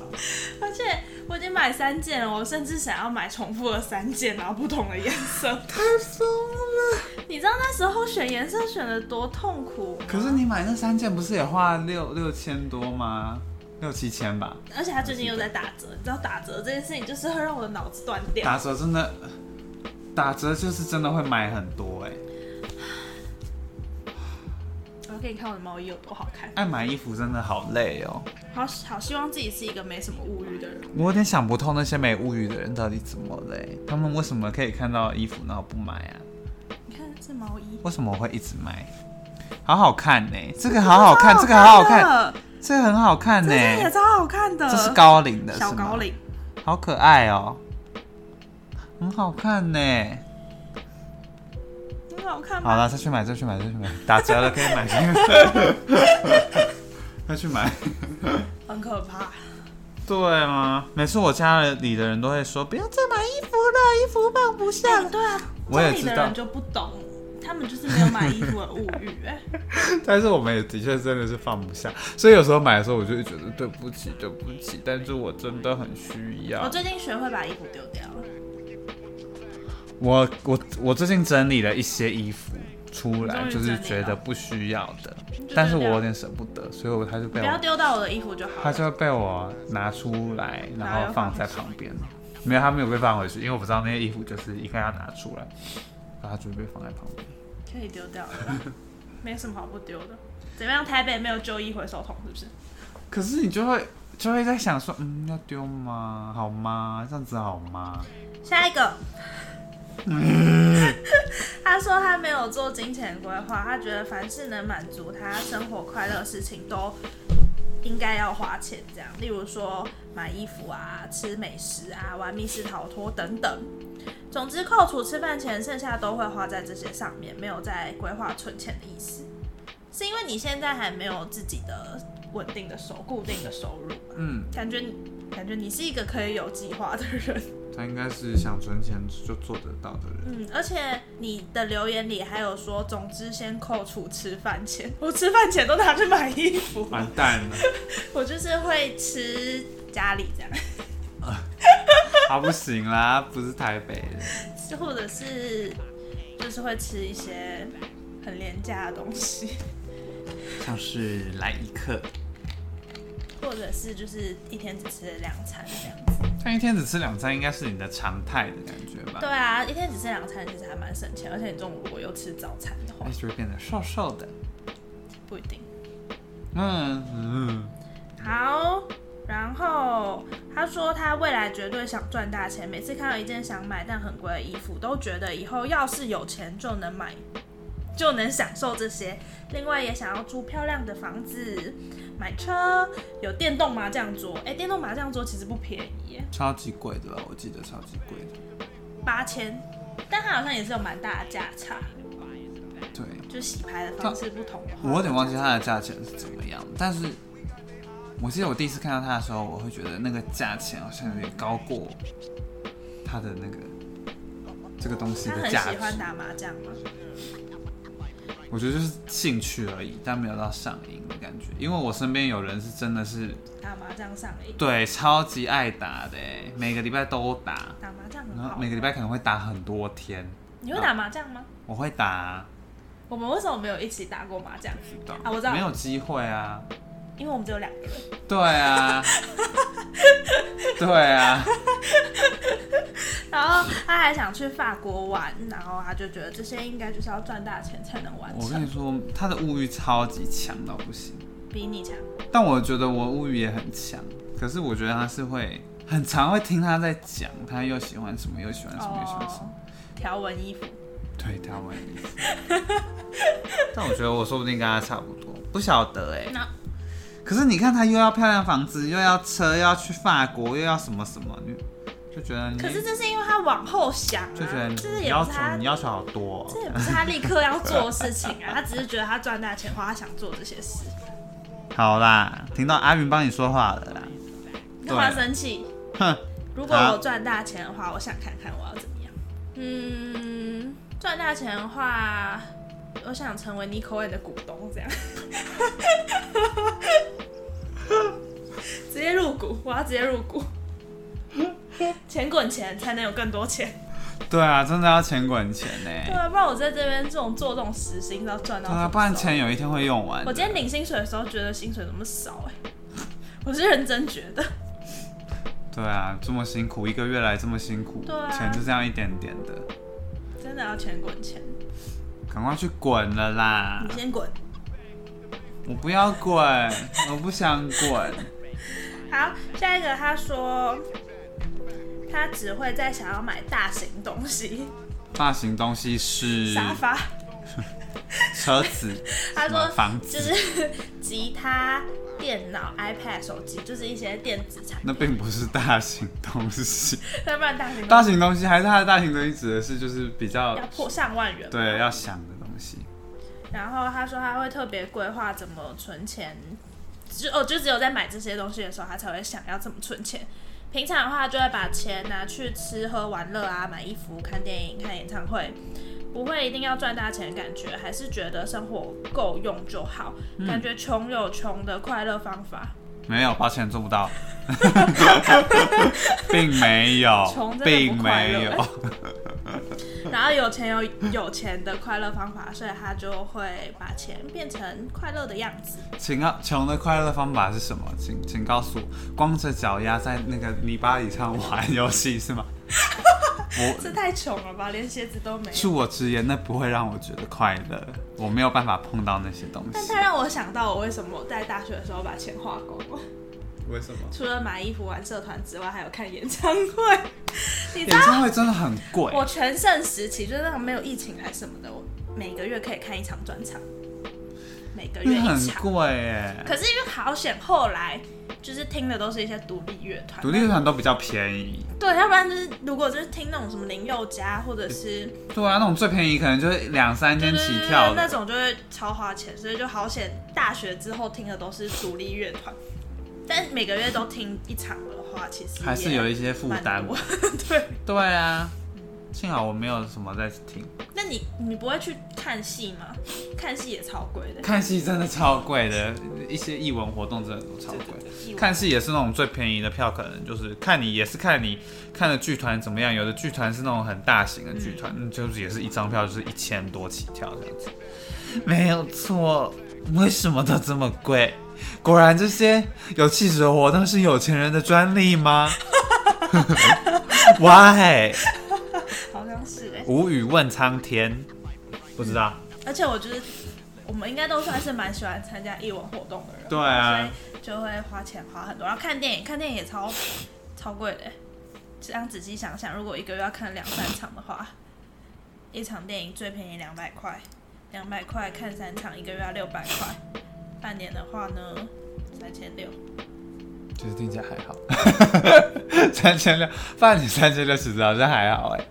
而且我已经买三件了，我甚至想要买重复的三件，然后不同的颜色。太疯了！你知道那时候选颜色选的多痛苦？可是你买那三件不是也花了六六千多吗？六七千吧。而且他最近又在打折，你知道打折这件事情就是会让我的脑子断掉。打折真的，打折就是真的会买很多哎、我要给你看我的毛衣有多好看，爱买衣服真的好累哦。好好希望自己是一个没什么物欲的人。我有点想不通那些没物欲的人到底怎么累？他们为什么可以看到衣服然后不买啊？你看这毛衣，为什么我会一直买？好好看呢、这个好好看，这个好好看，的，这个很好看呢、这也超好看的。这是高领的，小高，领，好可爱哦、很好看呢、很好看吗？好了，再去买，再去买，再去买，打折了可以买，再去买。很可怕。对吗？每次我家里的人都会说，不要再买衣服了，衣服放不下。对啊，我也知道家里的人就不懂，他们就是没有买衣服的 物欲。哎，但是我们也的确真的是放不下，所以有时候买的时候我就会觉得对不起，对不起，但是我真的很需要我。最近学会把衣服丢掉了。我我我最近整理了一些衣服出来，就是觉得不需要的，但是我有点舍不得，所以我他就被不要丢到我的衣服就好了。他就被我拿出来，然然后放在旁边。没有，他没有被放回去，因为我不知道那些衣服就是应该要拿出来，然后他就被放在旁边。可以丢掉了啦，没什么好不丢的。怎么样？台北没有旧衣回收桶是不是？可是你就会就会在想说，嗯，要丢吗？好吗？这样子好吗？下一个，他说他没有做金钱规划，他觉得凡是能满足他生活快乐的事情都应该要花钱这样，例如说买衣服啊、吃美食啊、玩密室逃脱等等。总之，扣除吃饭钱，剩下都会花在这些上面，没有在规划存钱的意思。是因为你现在还没有自己的稳定的收、固定的收入嘛？嗯，感觉感觉你是一个可以有计划的人。他应该是想存钱就做得到的人。嗯，而且你的留言里还有说，总之先扣除吃饭钱，我吃饭钱都拿去买衣服，完蛋了，我就是会吃家里这样，他不行啦，不是台北人。或者是就是会吃一些很廉价的东西，像是来一克，或者是就是一天只吃两餐这样子。但一天只吃两餐，应该是你的常态的感觉吧？对啊，一天只吃两餐其实还蛮省钱，而且你中午如果又吃早餐的话那，就会变得瘦瘦的。不一定。嗯嗯，好，然后他说他未来绝对想赚大钱，每次看到一件想买但很贵的衣服，都觉得以后要是有钱就能买，就能享受这些。另外也想要住漂亮的房子，买车，有电动麻将桌。哎，电动麻将桌其实不便宜耶，超级贵的吧？我记得超级贵的。八千，但他好像也是有蛮大的价差，对，就洗牌的方式不同，我有点忘记它的价钱是怎么样，但是我记得我第一次看到它的时候，我会觉得那个价钱好像有点高过它的那个这个东西的价值。喜欢打麻将吗？我觉得就是兴趣而已，但没有到上瘾的感觉。因为我身边有人是真的是打麻将上瘾，对超级爱打的欸，每个礼拜都打，打麻将很好然后。每个礼拜可能会打很多天。你会打麻将吗？我会打啊，我们为什么没有一起打过麻将？啊，我知道，没有机会啊。因为我们只有两个人。对啊，对啊，然后他还想去法国玩，然后他就觉得这些应该就是要赚大钱才能完成我跟你，说，他的物欲超级强到不行。比你强。但我觉得我物欲也很强，可是我觉得他是会很常会听他在讲，他又喜欢什么，又喜欢什么，又喜欢什么。哦，条纹衣服，对，条纹衣服。但我觉得我说不定跟他差不多，不晓得哎、那可是你看他又要漂亮房子，又要车，又要去法国，又要什么什么，你就觉得你可是这是因为他往后想啊，就觉得这是你要求你，要求好多、哦。这也不是他立刻要做的事情啊，他只是觉得他赚大钱花，他想做这些事。好啦，听到阿云帮你说话了啦。你干嘛生气？哼，如果我赚大钱的话，我想看看我要怎么样。嗯，赚大钱的话，我想成为 Nico N 的股东，这样。直接入股，我要直接入股。钱滚钱才能有更多钱，对啊，真的要钱滚钱呢、对啊，不然我在这边这种做这种实薪都要赚到对啊，不然钱有一天会用完。我今天领薪水的时候觉得薪水怎么少哎、我是认真觉得。对啊，这么辛苦，一个月来这么辛苦，钱就这样一点点的，真的要钱滚钱，赶快去滚了啦你！先滚。我不要滚，我不想滚。好，下一个他说，他只会在想要买大型东西，大型东西是沙发。车子，他说房子，就是吉他、电脑、iPad、手机，就是一些电子产品那。并不是大型东西。要不然大型大东西型东西还是它的大型东西指的是就是比较要破上万元。对要想的东西。然后他说他会特别规划怎么存钱，就哦就只有在买这些东西的时候，他才会想要怎么存钱。平常的话，就会把钱拿去吃喝玩乐啊，买衣服、看电影、看演唱会，不会一定要赚大钱的感觉，还是觉得生活够用就好。感觉穷有穷的快乐方法，没有，抱歉做不到，并没有穷，真的并快乐没有。然后有钱有有钱的快乐方法，所以他就会把钱变成快乐的样子。请告穷的快乐方法是什么？请请告诉我，光着脚丫在那个泥巴里上玩游戏是吗？我这太穷了吧，连鞋子都没有。恕我直言，那不会让我觉得快乐，我没有办法碰到那些东西。但它让我想到，我为什么在大学的时候把钱花光了。为什么？除了买衣服、玩社团之外，还有看演唱会。你知演，唱会真的很贵，我全盛时期就是那种没有疫情还是什么的，我每个月可以看一场专场。每个月一场。贵哎，可是因为好险，后来就是听的都是一些独立乐团，独立乐团都比较便宜。对，要不然就是如果就是听那种什么林宥嘉或者是对啊，那种最便宜可能就是两三千起跳那种就会超花钱，所以就好险。大学之后听的都是独立乐团，但每个月都听一场的话，其实还是有一些负蛮担多。对，对啊，幸好我没有什么在听。那你你不会去看戏吗？看戏也超贵的。看戏真的超贵的，一些艺文活动真的都超贵。看戏也是那种最便宜的票，可能就是看你也是看你看的剧团怎么样。有的剧团是那种很大型的剧团，嗯就是也是一张票就是一千多起跳这样子。没有错，为什么都这么贵？果然这些有气质的活动是有钱人的专利吗？Why？无语问苍天，不知道。而且我觉得我们应该都算是蛮喜欢参加艺文活动的人，对啊所以就会花钱花很多。然后看电影，看电影也超 超贵的欸。这样仔细想想，如果一个月要看两三场的话，一场电影最便宜两百块，两百块看三场，一个月要六百块。半年的话呢，三千六。就是听起来还好，三千六，半年三千六其实好像还好哎。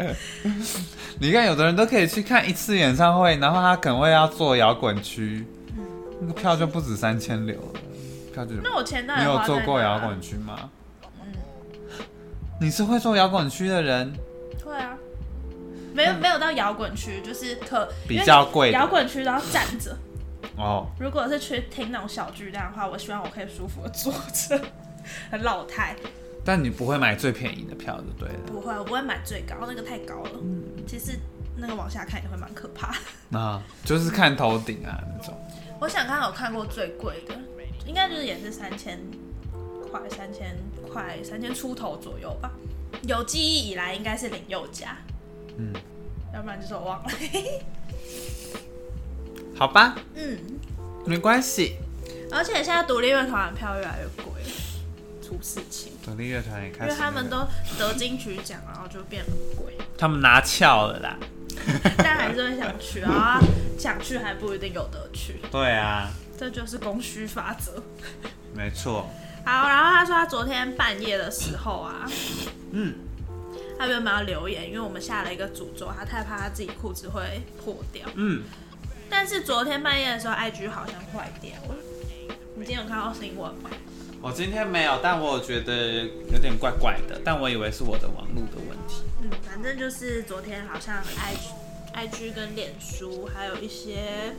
你看，有的人都可以去看一次演唱会，然后他可能会要做摇滚区，那个票就不止三千六了，票就那我钱到底你有花在做过哪？摇滚区吗？你是会做摇滚区的人，会啊，没有没有到摇滚区，就是可比较贵的。摇滚区都要站着。哦，如果是去听那种小巨蛋的话，我希望我可以舒服的坐着，很老态。但你不会买最便宜的票就对了。不会，我不会买最高，那个太高了。其实那个往下看也会蛮可怕的。啊，就是看头顶啊那种。我想看我看过最贵的，应该就是也是三千块，三千块，三千出头左右吧。有记忆以来应该是林宥嘉，嗯，要不然就是我忘了。好吧，嗯，没关系。而且现在独立乐团的票越来越贵了，出事情，独立乐团也开因始那个，为他们都得金曲奖，然后就变很贵。他们拿翘了啦。但还是会想去啊，想去还不一定有得去，对啊，这就是供需法则。没错。好，然后他说他昨天半夜的时候啊，嗯，他原本要留言，因为我们下了一个诅咒，他太怕他自己裤子会破掉。嗯，但是昨天半夜的时候，IG 好像坏掉了。你今天有看到新闻吗？我今天没有，但我有觉得有点怪怪的，但我以为是我的网络的问题。嗯，反正就是昨天好像 IG、IG 跟脸书还有一些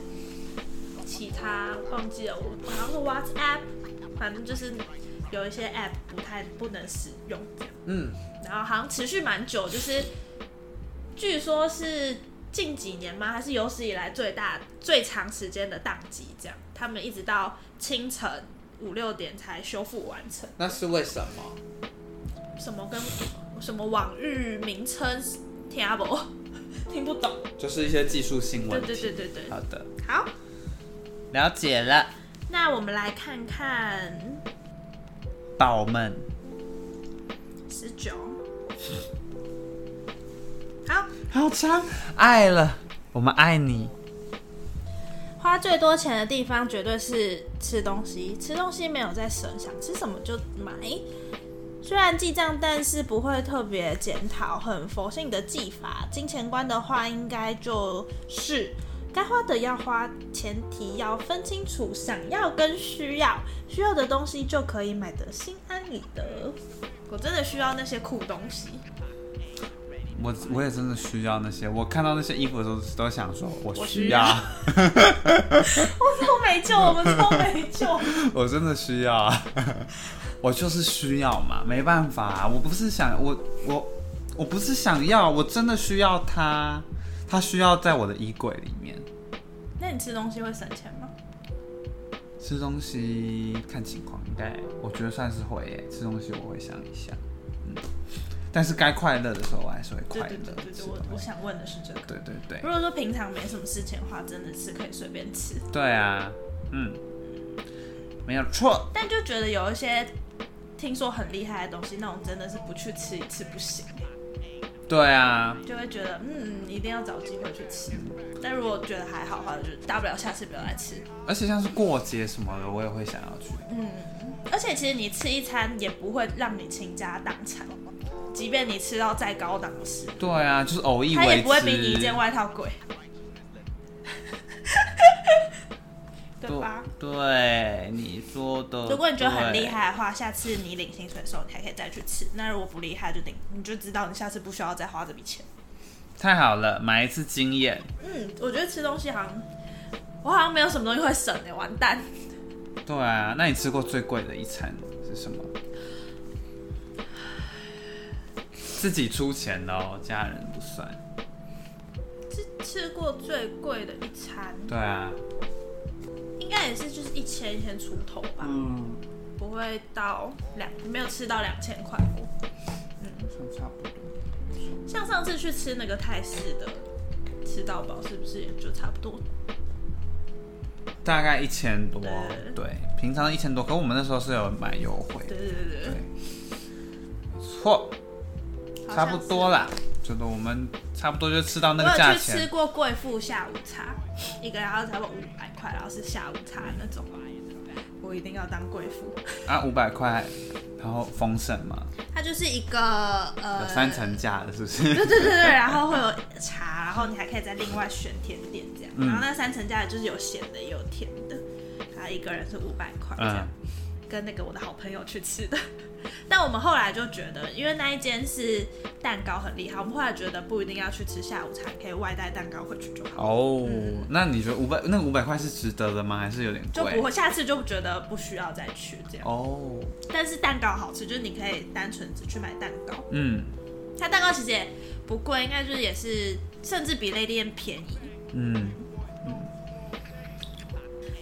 其他忘记了，我好像是 WhatsApp，反正就是有一些 App 不太不能使用这样。嗯，然后好像持续蛮久，就是据说是近几年吗？还是有史以来最大最长时间的宕机？这样，他们一直到清晨五六点才修复完成。那是为什么？什么跟什么网域名称听不 听不懂？就是一些技术性对问题。对对对对，好的，好，了解了。那我们来看看宝们，十九。好，好长，爱了，我们爱你。花最多钱的地方绝对是吃东西，吃东西没有在省，想吃什么就买。虽然记账，但是不会特别检讨，很佛性的技法。金钱观的话，应该就是该花的要花，前提要分清楚想要跟需要，需要的东西就可以买得心安理得。我真的需要那些酷东西，我我也真的需要那些，我看到那些衣服的时候都想说，我我需要，我超没救，我们超没救。我真的需要啊，我就是需要嘛，没办法、啊我不是想我我我不是想要，我真的需要它，它需要在我的衣柜里面。那你吃东西会省钱吗？吃东西看情况，应该我觉得算是会耶。吃东西我会想一下，嗯，但是该快乐的时候我还是会快乐对对。我我想问的是这个。对对对如果说平常没什么事情的话，真的是可以随便吃，对啊，嗯，没有错。但就觉得有一些听说很厉害的东西，那种真的是不去吃一次不行。对啊，就会觉得嗯，一定要找机会去吃。但如果觉得还好的话，就大不了下次不要来吃。而且像是过节什么的，我也会想要去。嗯，而且其实你吃一餐也不会让你倾家荡产，即便你吃到再高档的食，对啊，就是偶一为之。它也不会比你一件外套贵。对吧？对，你说的。如果你觉得很厉害的话，下次你领薪水的时候，你还可以再去吃。那如果不厉害，就领，你就知道你下次不需要再花这笔钱。太好了，买一次经验。嗯，我觉得吃东西好像，我好像没有什么东西会省的，完蛋。对啊，那你吃过最贵的一餐是什么？自己出钱哦，家人不算。吃吃过最贵的一餐？对啊。应该也是就是一千一千出头吧，嗯，不会到两，没有吃到两千块过，嗯，差不多。像上次去吃那个泰式的，吃到饱是不是也就差不多？大概一千多，对，平常一千多，可我们那时候是有买优惠，对对对对，错，差不多啦。觉得我们差不多就吃到那个价钱。我有去吃过贵妇下午茶，一个然后差不多五百块，然后是下午茶那种。我一定要当贵妇。啊，五百块，然后丰盛嘛。它就是一个呃，有三层架的，是不是？对对对对，然后会有茶，然后你还可以再另外选甜点这样。然后那三层架就是有咸的也有甜的，然后一个人是五百块这样。跟那个我的好朋友去吃的。但我们后来就觉得，因为那一间是蛋糕很厉害，我们后来觉得不一定要去吃下午茶，可以外带蛋糕回去就好。哦，那你觉得五百那五百块是值得的吗？还是有点贵？就不会下次就觉得不需要再去这样。哦，但是蛋糕好吃，就是你可以单纯只去买蛋糕。嗯，它蛋糕其实也不贵，应该就是也是甚至比 Lady M 便宜。嗯嗯。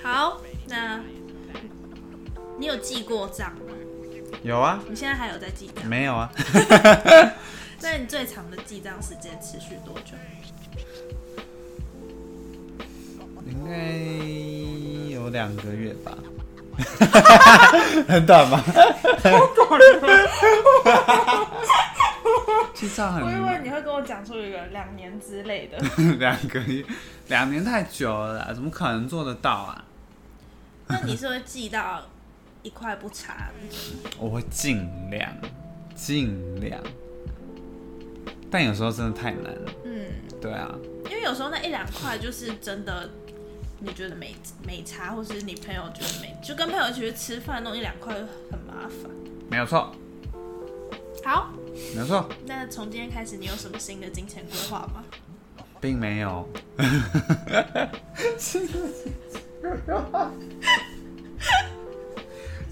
好，那你有记过账？有啊，你现在还有在记账？没有啊。那你最长的记账时间持续多久？应该有两个月吧。很短吗？好短。记账很。我以为你会跟我讲出一个两年之类的。两个月，两年太久了，怎么可能做得到啊？那你是会记到？一块不差，我会尽量，尽量，但有时候真的太难了。嗯，对啊，因为有时候那一两块就是真的，你觉得没没差，或是你朋友觉得没，就跟朋友一起去吃饭，弄一两块很麻烦。没有错。好，没有错。那从今天开始，你有什么新的金钱规划吗？并没有。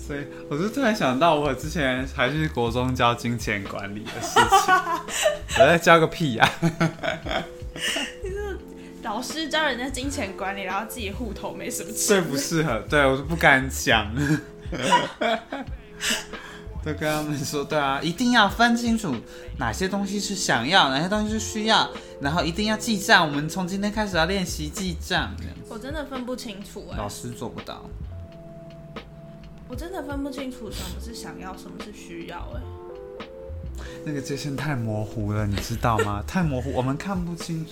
所以，我就突然想到，我之前还是国中教金钱管理的事情，我在教个屁呀！老师教人家金钱管理，然后自己户头没什么钱，最不适合。对我都不敢讲，都跟他们说，对啊，一定要分清楚哪些东西是想要，哪些东西是需要，然后一定要记账。我们从今天开始要练习记账。我真的分不清楚哎，老师做不到。我真的分不清楚什么是想要，什么是需要，哎，那个界限太模糊了，你知道吗？太模糊，我们看不清楚，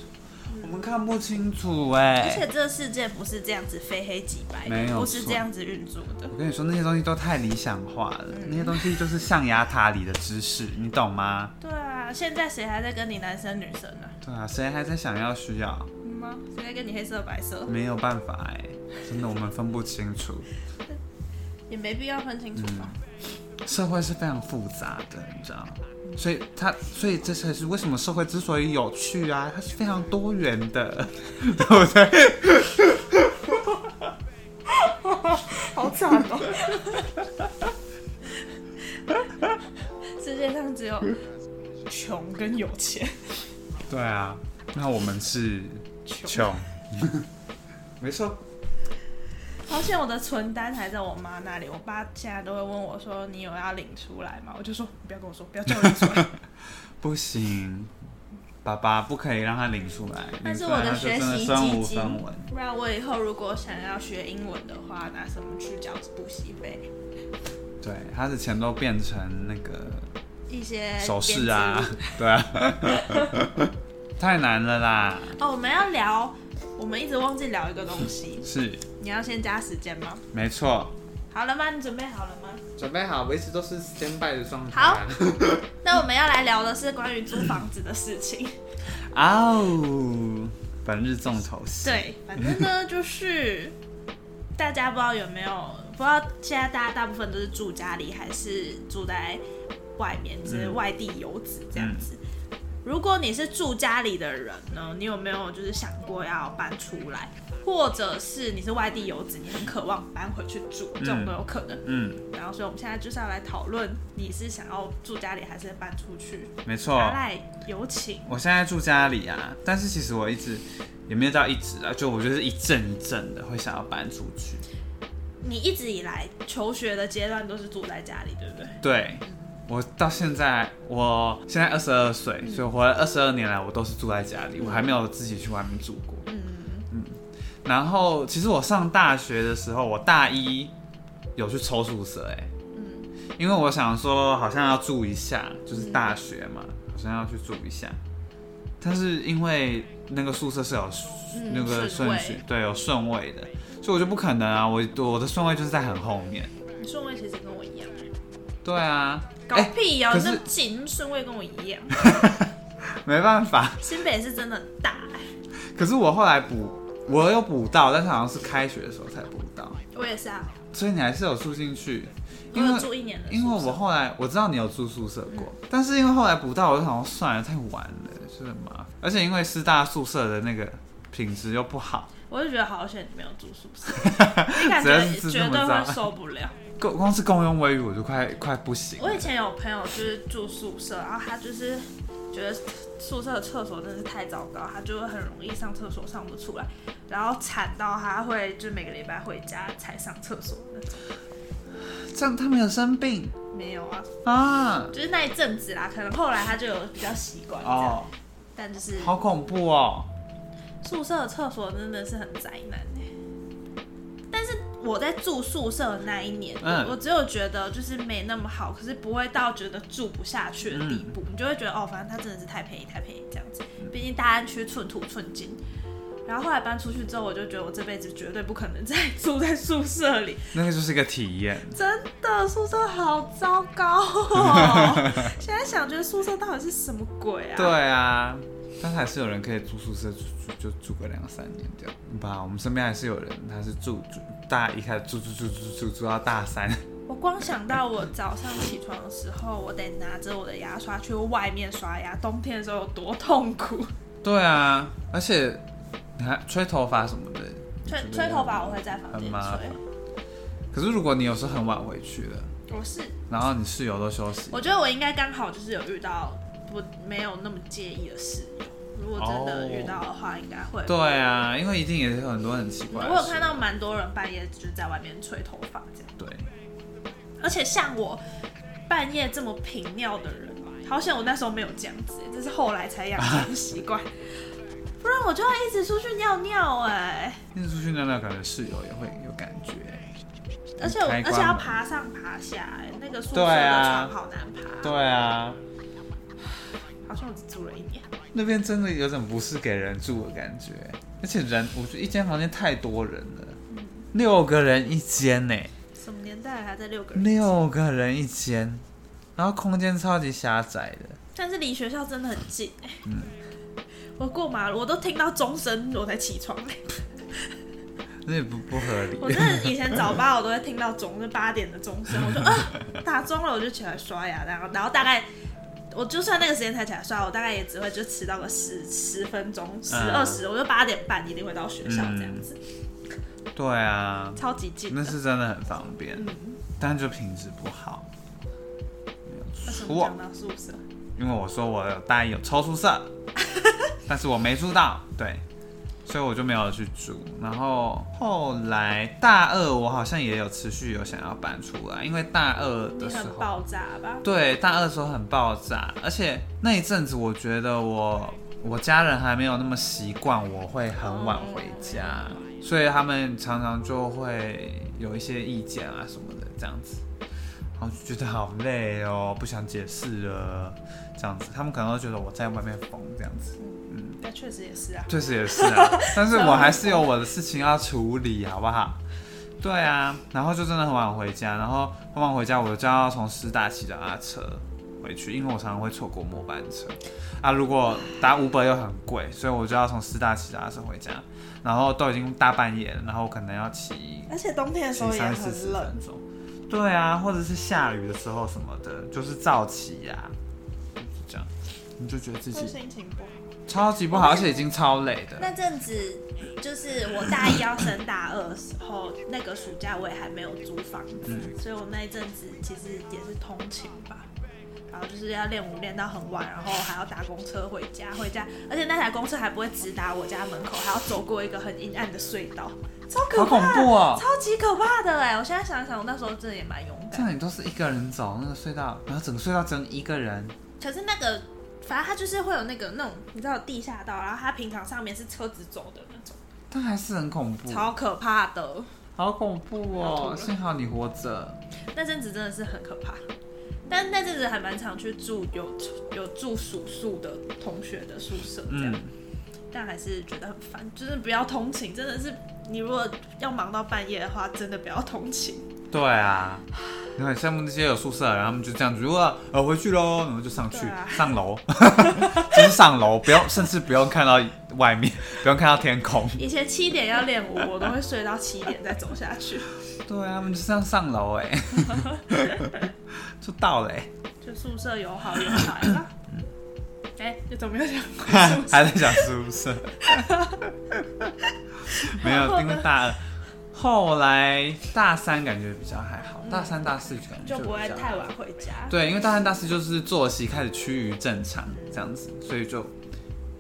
我们看不清楚，哎。而且这个世界不是这样子非黑即白，没有，不是这样子运作的。我跟你说，那些东西都太理想化了，那些东西就是象牙塔里的知识，你懂吗？对啊，现在谁还在跟你男生女生呢？对啊，谁还在想要需要？吗？谁在跟你黑色白色？没有办法，哎，真的我们分不清楚。也没必要分清楚吧。社会是非常复杂的，你知道吗所以它，所以这才是为什么社会之所以有趣啊！它是非常多元的，对不对？好惨哦！世界上只有穷跟有钱。对啊，那我们是穷，没错。而且我的存单还在我妈那里，我爸现在都会问我说：“你有要领出来吗？”我就说：“不要跟我说，不要叫我领出来。”不行，爸爸不可以让他领出来。但是我的学习基金，不然我以后如果想要学英文的话，拿什么去交补习费？对，他的钱都变成那个一些首饰啊对啊，太难了啦。哦，我们要聊，我们一直忘记聊一个东西，是，你要先加时间吗？没错。好了吗？你准备好了吗？准备好，维持都是 stand by 的状态。好。那我们要来聊的是关于租房子的事情。哦，本日重头戏。对，反正呢就是大家不知道有没有，不知道现在大家大部分都是住家里还是住在外面，就是外地游子这样子。如果你是住家里的人呢，你有没有就是想过要搬出来，或者是你是外地游子，你很渴望搬回去住，这种都有可能。嗯，然后，所以我们现在就是要来讨论，你是想要住家里还是搬出去？没错。阿赖有请。我现在住家里啊，但是其实我一直也没有到一直啊，就我觉得一阵一阵的会想要搬出去。你一直以来求学的阶段都是住在家里，对不对？对。我到现在，我现在二十二岁，所以活了二十二年来，我都是住在家里，我还没有自己去外面住过。嗯嗯。然后，其实我上大学的时候，我大一有去抽宿舍，哎，嗯，因为我想说，好像要住一下，就是大学嘛，好像要去住一下。但是因为那个宿舍是有那个顺序，对，有顺位的，所以我就不可能啊，我我的顺位就是在很后面。你顺位其实跟我一样。对啊。搞屁哦！这紧顺位跟我一样，没办法。新北是真的很大哎。可是我后来补，我有补到，但是好像是开学的时候才补到。我也是啊。所以你还是有住进去，因为住一年的。因为我后来我知道你有住宿舍过，但是因为后来补到，我就想说算了，太晚了，是很麻烦。而且因为师大宿舍的那个品质又不好，我就觉得好险你没有住宿舍，你感觉绝对会受不了。光光是共用卫浴我就快快不行。我以前有朋友就是住宿舍，然后他就是觉得宿舍的厕所真的是太糟糕，他就会很容易上厕所上不出来，然后惨到他会就每个礼拜回家才上厕所那种。这样他没有生病？没有啊。啊，就是那一阵子啦，可能后来他就有比较习惯哦。但就是好恐怖哦。宿舍的厕所真的是很灾难但是。我在住宿舍的那一年，我只有觉得就是没那么好，可是不会到觉得住不下去的地步。你就会觉得哦，反正它真的是太便宜，太便宜这样子。毕竟大安区寸土寸金。然后后来搬出去之后，我就觉得我这辈子绝对不可能再住在宿舍里。那个就是一个体验。真的，宿舍好糟糕哦。现在想，觉得宿舍到底是什么鬼啊？对啊。但是还是有人可以住宿舍住住就住个两三年这样，吧？我们身边还是有人，他是住住大一开始住住住住住住到大三。我光想到我早上起床的时候，我得拿着我的牙刷去外面刷牙，冬天的时候有多痛苦。对啊，而且你还吹头发什么的。吹吹头发我会在房间吹。可是如果你有时候很晚回去了，我是，然后你室友都休息，我觉得我应该刚好就是有遇到。不没有那么介意的室友，如果真的遇到的话，应该会。对啊，因为一定也是有很多很奇怪。我有看到蛮多人半夜就在外面吹头发这样。对。而且像我半夜这么频尿的人，好像我那时候没有这样子，这是后来才养成 习惯。不然我就要一直出去尿尿哎。一直出去尿尿，感觉室友也会有感觉。而且我而且要爬上爬下哎，那个宿舍的床好难爬。对啊。好像我只住了一年，那边真的有种不是给人住的感觉，而且人，我觉得一间房间太多人了，六个人一间呢。什么年代还在六个人？六个人一间，然后空间超级狭窄的。但是离学校真的很近嗯，我过马路我都听到钟声我才起床那也不不合理。我真的以前早八我都会听到钟，是八点的钟声，我就啊打钟了，我就起来刷牙，然后然后大概。我就算那个时间才起来刷，我大概也只会就迟到个十十分钟、十二十，我就八点半一定会到学校这样子。对啊，超级近，那是真的很方便，但就品质不好。为什么讲到宿舍？因为我说我有大一有抽宿舍，但是我没住到，对。所以我就没有去住，然后后来大二我好像也有持续有想要搬出来，因为大二的时候爆炸吧？对，大二的时候很爆炸，而且那一阵子我觉得我我家人还没有那么习惯我会很晚回家，所以他们常常就会有一些意见啊什么的这样子，然后就觉得好累哦，不想解释了，这样子，他们可能都觉得我在外面疯这样子，嗯，那确实也是啊。确实也是啊，但是 我还是有我的事情要处理，好不好？对啊，然后就真的很晚回家，然后很晚回家，我就要从师大骑脚踏车回去，因为我常常会错过末班车啊。如果搭 Uber 又很贵，所以我就要从师大骑脚踏车回家，然后都已经大半夜了，然后可能要骑而且冬天的时候骑也三四十很冷分，钟。对啊，或者是下雨的时候什么的，就是燥起呀、就是这样，你就觉得自己心情不好。超级不好，而且已经超累的。那阵子就是我大一要升大二的时候，那个暑假我也还没有租房子，嗯所以我那一阵子其实也是通勤吧。然后就是要练舞练到很晚，然后还要搭公车回家，回家，而且那台公车还不会直达我家门口，还要走过一个很阴暗的隧道，超可好恐怕，怖哦！超级可怕的哎！我现在想想，我那时候真的也蛮勇这敢。样你都是一个人走那个隧道，然后整个隧道只有一个人，可是那个，反正它就是会有那个那种，你知道地下道，然后它平常上面是车子走的那种，但还是很恐怖，超可怕的。好恐怖哦！痛幸好你活着。那阵子真的是很可怕，但那阵子还蛮常去住有有住宿宿的同学的宿舍这样，嗯，但还是觉得很烦，就是不要通勤，真的是你如果要忙到半夜的话，真的不要同情。对啊，你很羡慕那些有宿舍的人，然后他们就这样子，如果呃回去喽，然后就上去、上楼，就是上楼，不要，甚至不用看到外面，不用看到天空。以前七点要练舞，我都会睡到七点再走下去，对啊，他们就这样上楼哎，就到了哎、就宿舍有好有坏啦。哎、你怎么又讲还在讲宿舍，没有，因为大二，后来大三感觉比较还好，大三大四感觉就不会太晚回家。对，因为大三大四就是作息开始趋于正常这样子，所以就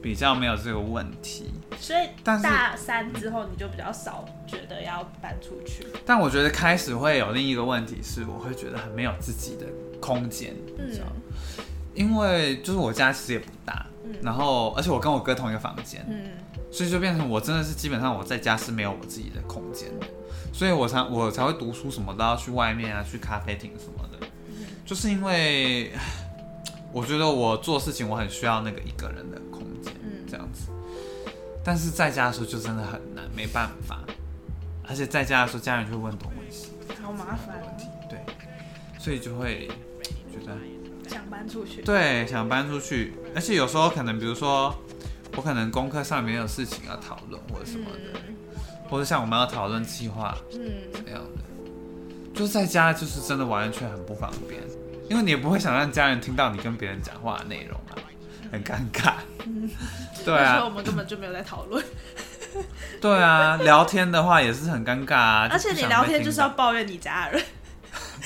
比较没有这个问题。所以大三之后你就比较少觉得要搬出去。但我觉得开始会有另一个问题是，我会觉得很没有自己的空间，你知道？因为就是我家其实也不大，然后而且我跟我哥同一个房间，嗯，所以就变成我真的是基本上我在家是没有我自己的空间的，所以我才我才会读书什么都要去外面啊，去咖啡厅什么的，就是因为我觉得我做事情我很需要那个一个人的空间，这样子。但是在家的时候就真的很难，没办法，而且在家的时候家人就会问东问西，好麻烦哦，对，所以就会觉得想搬出去。对，想搬出去，而且有时候可能，比如说我可能功课上面有事情要讨论或者什么的，或者像我们要讨论计划嗯，那样的，就是在家就是真的完全很不方便，因为你也不会想让家人听到你跟别人讲话的内容啊，很尴尬。对啊我，们根本就没有在讨论，对啊，聊天的话也是很尴尬啊。而且你聊天就是要抱怨你家人。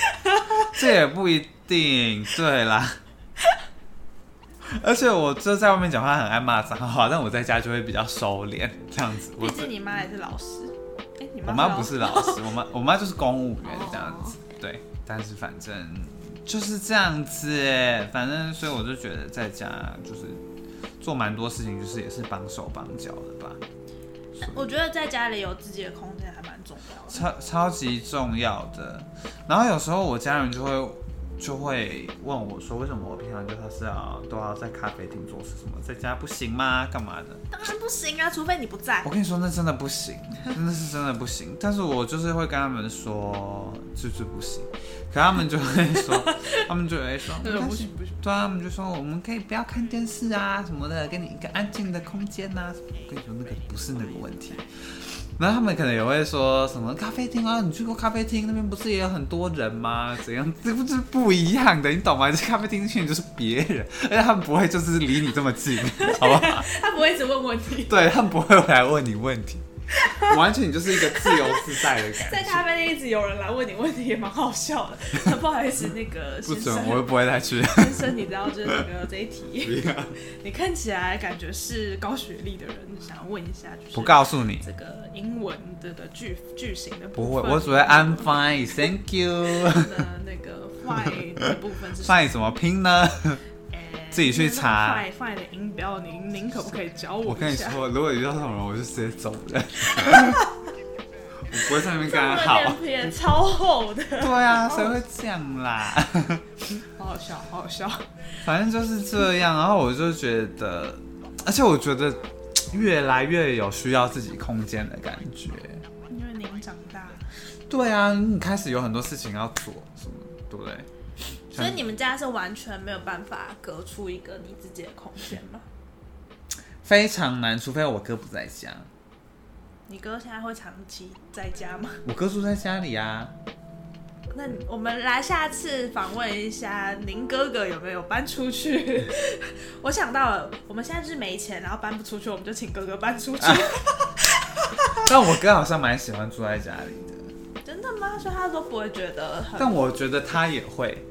这也不一定，对啦。而且我就在外面讲话很爱骂脏话，但我在家就会比较收敛，这样子。我毕竟你妈也是老师。哎、你我妈妈不是老师，我妈我妈就是公务员这样子，对。但是反正就是这样子哎，反正所以我就觉得在家就是做蛮多事情，就是也是帮手帮脚的吧，我觉得在家里有自己的空间还蛮重要的。超超级重要的。然后有时候我家人就会就会问我说，为什么我平常就是要都要在咖啡厅做事什么，在家不行吗？干嘛的？当然不行啊，除非你不在我。跟你说，那真的不行，真的是真的不行。但是我就是会跟他们说，就是不行。可他们就会说，他们就会说，真的没关系不行不行。对啊，他们就说我们可以不要看电视啊什么的，给你一个安静的空间呐、我跟你说，那个不是那个问题。然后他们可能也会说什么咖啡厅啊，你去过咖啡厅那边不是也有很多人吗？怎样？这不是不一样的，你懂吗？这咖啡厅去你就是别人，而且他们不会就是离你这么近，好不好？他不会一直问问题。对他们不会来问你问题，完全你就是一个自由自在的感觉 在。咖啡店一直有人来问你问题，也蛮好笑的。不好意思，那个不准，先生，我又不会再去。先生，你知道就是那个这一题，你看起来感觉是高学历的人，想要问一下，就是不告诉你，这个英文的的句句型的部不会，分，我只会 I'm fine, thank you。那那个 fine 的部分是 fine 怎么拼呢？哎自己去查 fine fine 的音标，您您可不可以教我我跟你？说，如果遇到这种人，我就直接走人。我不会在那边跟他好。脸皮也超厚的，对啊，谁会 这样啦？好好笑，好好笑。反正就是这样，然后我就觉得，而且我觉得越来越有需要自己空间的感觉。因为您长大，对啊，你开始有很多事情要做，什么对不对？所以你们家是完全没有办法隔出一个你自己的空间吗？非常难，除非我哥不在家。你哥现在会长期在家吗？我哥住在家里啊，那我们来下次访问一下您哥哥有没有搬出去？我想到了，我们现在就是没钱，然后搬不出去，我们就请哥哥搬出去。但我哥好像蛮喜欢住在家里的。真的吗？所以他都不会觉得很……但我觉得他也会，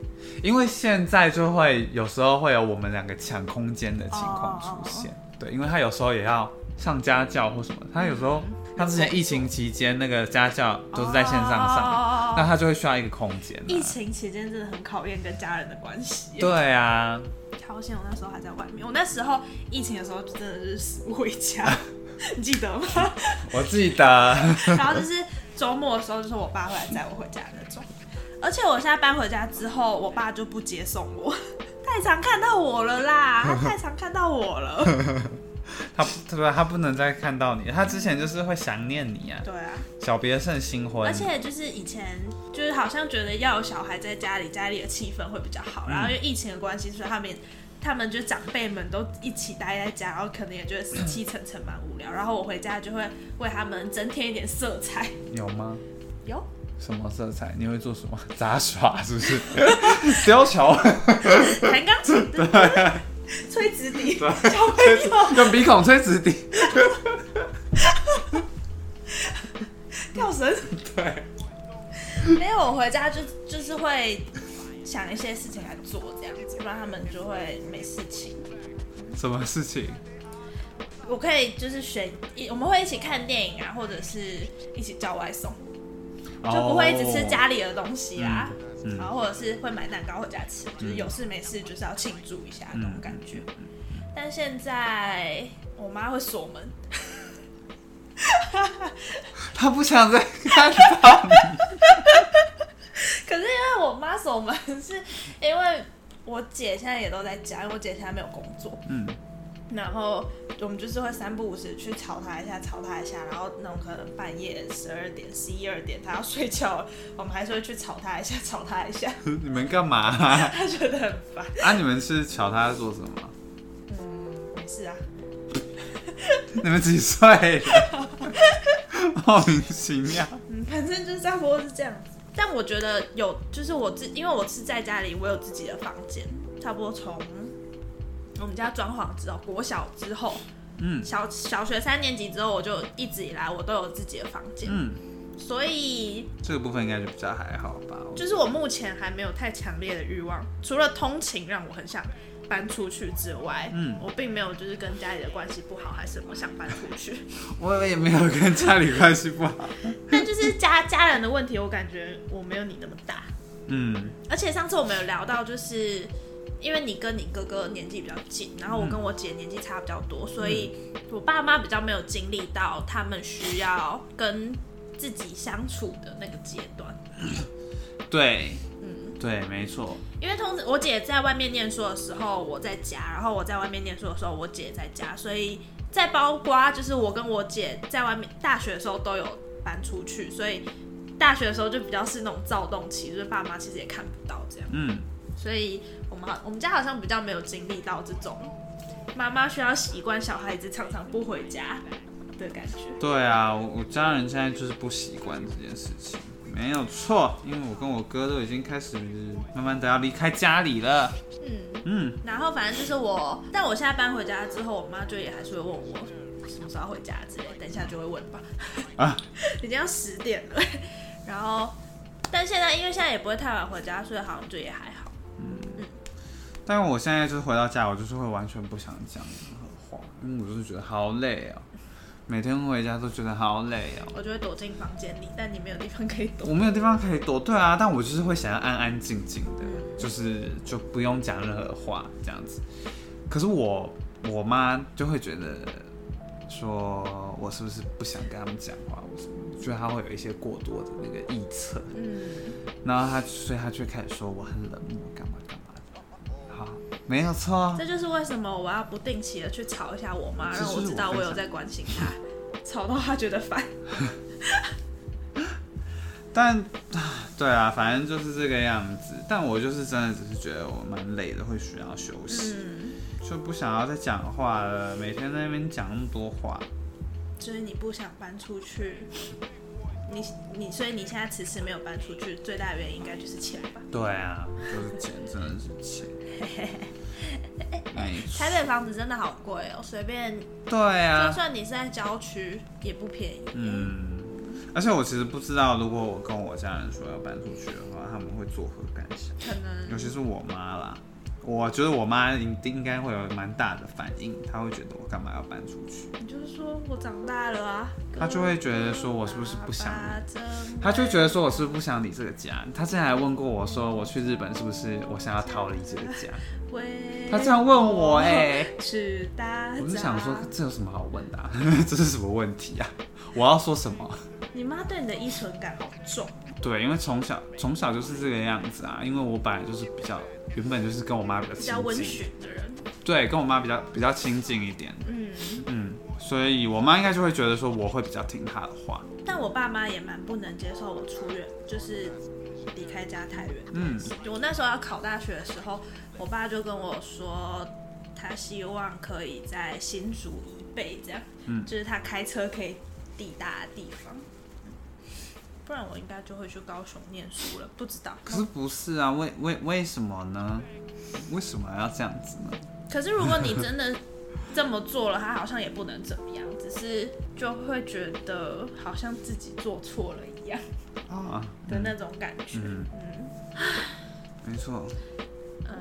因为现在就会有时候会有我们两个抢空间的情况出现。对，因为他有时候也要上家教或什么，他有时候他之前疫情期间那个家教都是在线上上，哦那他就会需要一个空间啊、疫情期间真的很考验跟家人的关系。，对啊，好险我那时候还在外面。我那时候疫情的时候真的是死不回家，你记得吗？我记得。然后就是周末的时候，就是我爸会来载我回家那种。而且我现在搬回家之后，我爸就不接送我，太常看到我了啦，他 太常看到我了。他对吧？他不能再看到你，他之前就是会想念你啊。对啊，小别胜新婚，而且就是以前就是好像觉得要有小孩在家里，家里的气氛会比较好。然后因为疫情的关系，所以他们他们就长辈们都一起待在家，然后可能也觉得死气沉沉蛮无聊。然后我回家就会为他们增添一点色彩。有吗？有，什么色彩？你会做什么？杂耍是不是？雕桥，弹钢琴，对吹直笛，小朋友用鼻孔吹直笛。跳绳。对，没有，我回家就就是会想一些事情来做，这样子，不然他们就会没事情。什么事情？我可以就是选一，我们会一起看电影啊，或者是一起叫外送，就不会一直吃家里的东西啦。哦嗯然后或者是会买蛋糕回家吃，就是有事没事就是要庆祝一下那种感觉。但现在我妈会锁门，她不想再看到你。可是因为我妈锁门，是因为我姐现在也都在家，因为我姐现在没有工作。嗯，然后我们就是会三不五时去吵他一下，吵他一下，然后那种可能半夜十二点、十一二点，他要睡觉了，我们还是会去吵他一下，吵他一下，你们干嘛、啊？她觉得很烦。啊你们是吵他在做什么？嗯，没事啊，你们几岁了？莫名其妙。嗯，反正就是差不多是这样子。但我觉得有，就是我自，因为我是在家里，我有自己的房间，差不多从我们家装潢之后，国小之后，嗯小小学三年级之后，我就一直以来我都有自己的房间，嗯，所以这个部分应该就比较还好吧。就是我目前还没有太强烈的欲望，除了通勤让我很想搬出去之外，嗯我并没有就是跟家里的关系不好，还是我想搬出去。我也没有跟家里关系不好。但就是家家人的问题，我感觉我没有你那么大。嗯而且上次我们有聊到，就是因为你跟你哥哥年纪比较近，然后我跟我姐年纪差比较多，所以我爸妈比较没有经历到他们需要跟自己相处的那个阶段。对，嗯，对，没错。因为通常我姐在外面念书的时候我在家，然后我在外面念书的时候我姐在家，所以在包括就是我跟我姐在外面大学的时候都有搬出去，所以大学的时候就比较是那种躁动期，就是爸妈其实也看不到这样。嗯，所以我们好，我们家好像比较没有经历到这种妈妈需要习惯小孩子常常不回家的感觉。对啊，我我家人现在就是不习惯这件事情，没有错，因为我跟我哥都已经开始慢慢的要离开家里了。嗯，嗯，然后反正就是我，但我现在搬回家之后，我妈就也还是会问我什么时候回家之类，等一下就会问吧。啊，已经要十点了，然后但现在因为现在也不会太晚回家，所以好像就也还好。但我现在就是回到家，我就是会完全不想讲任何话，因为我就是觉得好累哦，每天回家都觉得好累哦。我就会躲进房间里，但你没有地方可以躲。我没有地方可以躲，对啊，但我就是会想要安安静静的，就是就不用讲任何话这样子。可是我我妈就会觉得说我是不是不想跟他们讲话，我什么觉得他会有一些过多的那个臆测，嗯，然后他所以他就开始说我很冷漠，干嘛干嘛的。好，没有错这，就是为什么我要不定期的去吵一下我妈，让我知道我有在关心她，吵到她觉得烦。但啊对啊，反正就是这个样子。但我就是真的只是觉得我蛮累的，会需要休息，嗯，就不想要再讲话了，每天在那边讲那么多话。所以你不想搬出去，你你所以你现在迟迟没有搬出去，最大的原因应该就是钱吧？对啊，就是钱，真的是钱。台北房子真的好贵哦，随便对啊就啊，算你是在郊区也不便宜。嗯。而且我其实不知道，如果我跟我家人说要搬出去的话，他们会作何感想？可能尤其是我妈啦，我觉得我妈应应该会有蛮大的反应，她会觉得我干嘛要搬出去？你就是说我长大了啊，她就会觉得说我是不是不想她就会觉得说我是不是不想理这个家？她之前还问过我说我去日本是不是我想要逃离这个家？会她这样问我哎、是的我就想说这有什么好问的、啊？这是什么问题啊？我要说什么？你妈对你的依存感好重，对，因为从小从小就是这个样子啊，因为我本来就是比较原本就是跟我妈比较比较温亲近，驯的人。对，跟我妈比较比较亲近一点，嗯，嗯，所以我妈应该就会觉得说我会比较听她的话，但我爸妈也蛮不能接受我出远，就是离开家太远。嗯，就我那时候要考大学的时候，我爸就跟我说，他希望可以在新竹以北这样，嗯就是他开车可以抵达的地方。不然我应该就会去高雄念书了，不知道。可是不是啊？为为为什么呢？为什么要这样子呢？可是如果你真的这么做了，他好像也不能怎么样，只是就会觉得好像自己做错了一样啊，的那种感觉。嗯嗯，没错，呃，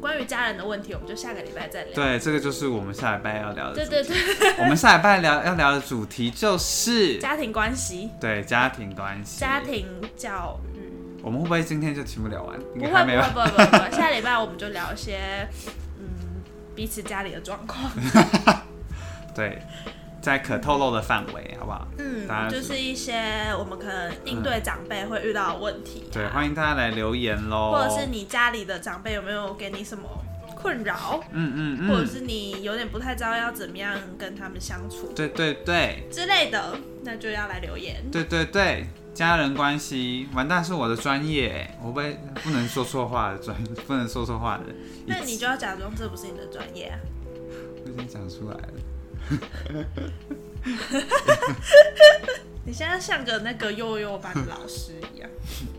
关于家人的问题，我们就下个礼拜再聊。对，这个就是我们下礼拜要聊的对。对对，我们下礼拜聊要聊的主题就是家庭关系、对家庭关系。家，庭教育。我们会不会今天就全部聊完？不会该还没有。不会不会不会不会，下礼拜我们就聊一些嗯彼此家里的状况，对，在可透露的范围，好不好？嗯就是一些我们可能应对长辈会遇到的问题、啊，对，欢迎大家来留言喽。或者是你家里的长辈有没有给你什么困扰，嗯嗯嗯，或者是你有点不太知道要怎么样跟他们相处对对对之类的，那就要来留言。对对对，家人关系，完蛋是我的专业，我不不能说错话的专，不能说错话的。那你就要假装这不是你的专业啊。我已经讲出来了。你现在像个那个幼幼班的老师一样。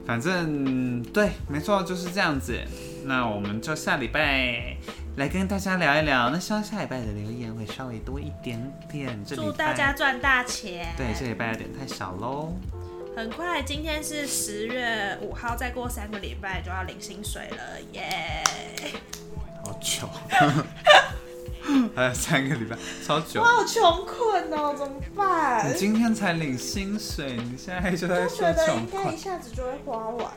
反正对，没错，就是这样子。那我们就下礼拜来跟大家聊一聊。那希望下礼拜的留言会稍微多一点点。这祝大家赚大钱！对这礼拜有点太少喽。很快，今天是十月五号，再过三个礼拜就要领薪水了，耶、好久，还有三个礼拜，超久我。好穷困哦，怎么办你？今天才领薪水，你现在就在说就觉得穷应该一。下子就会花完。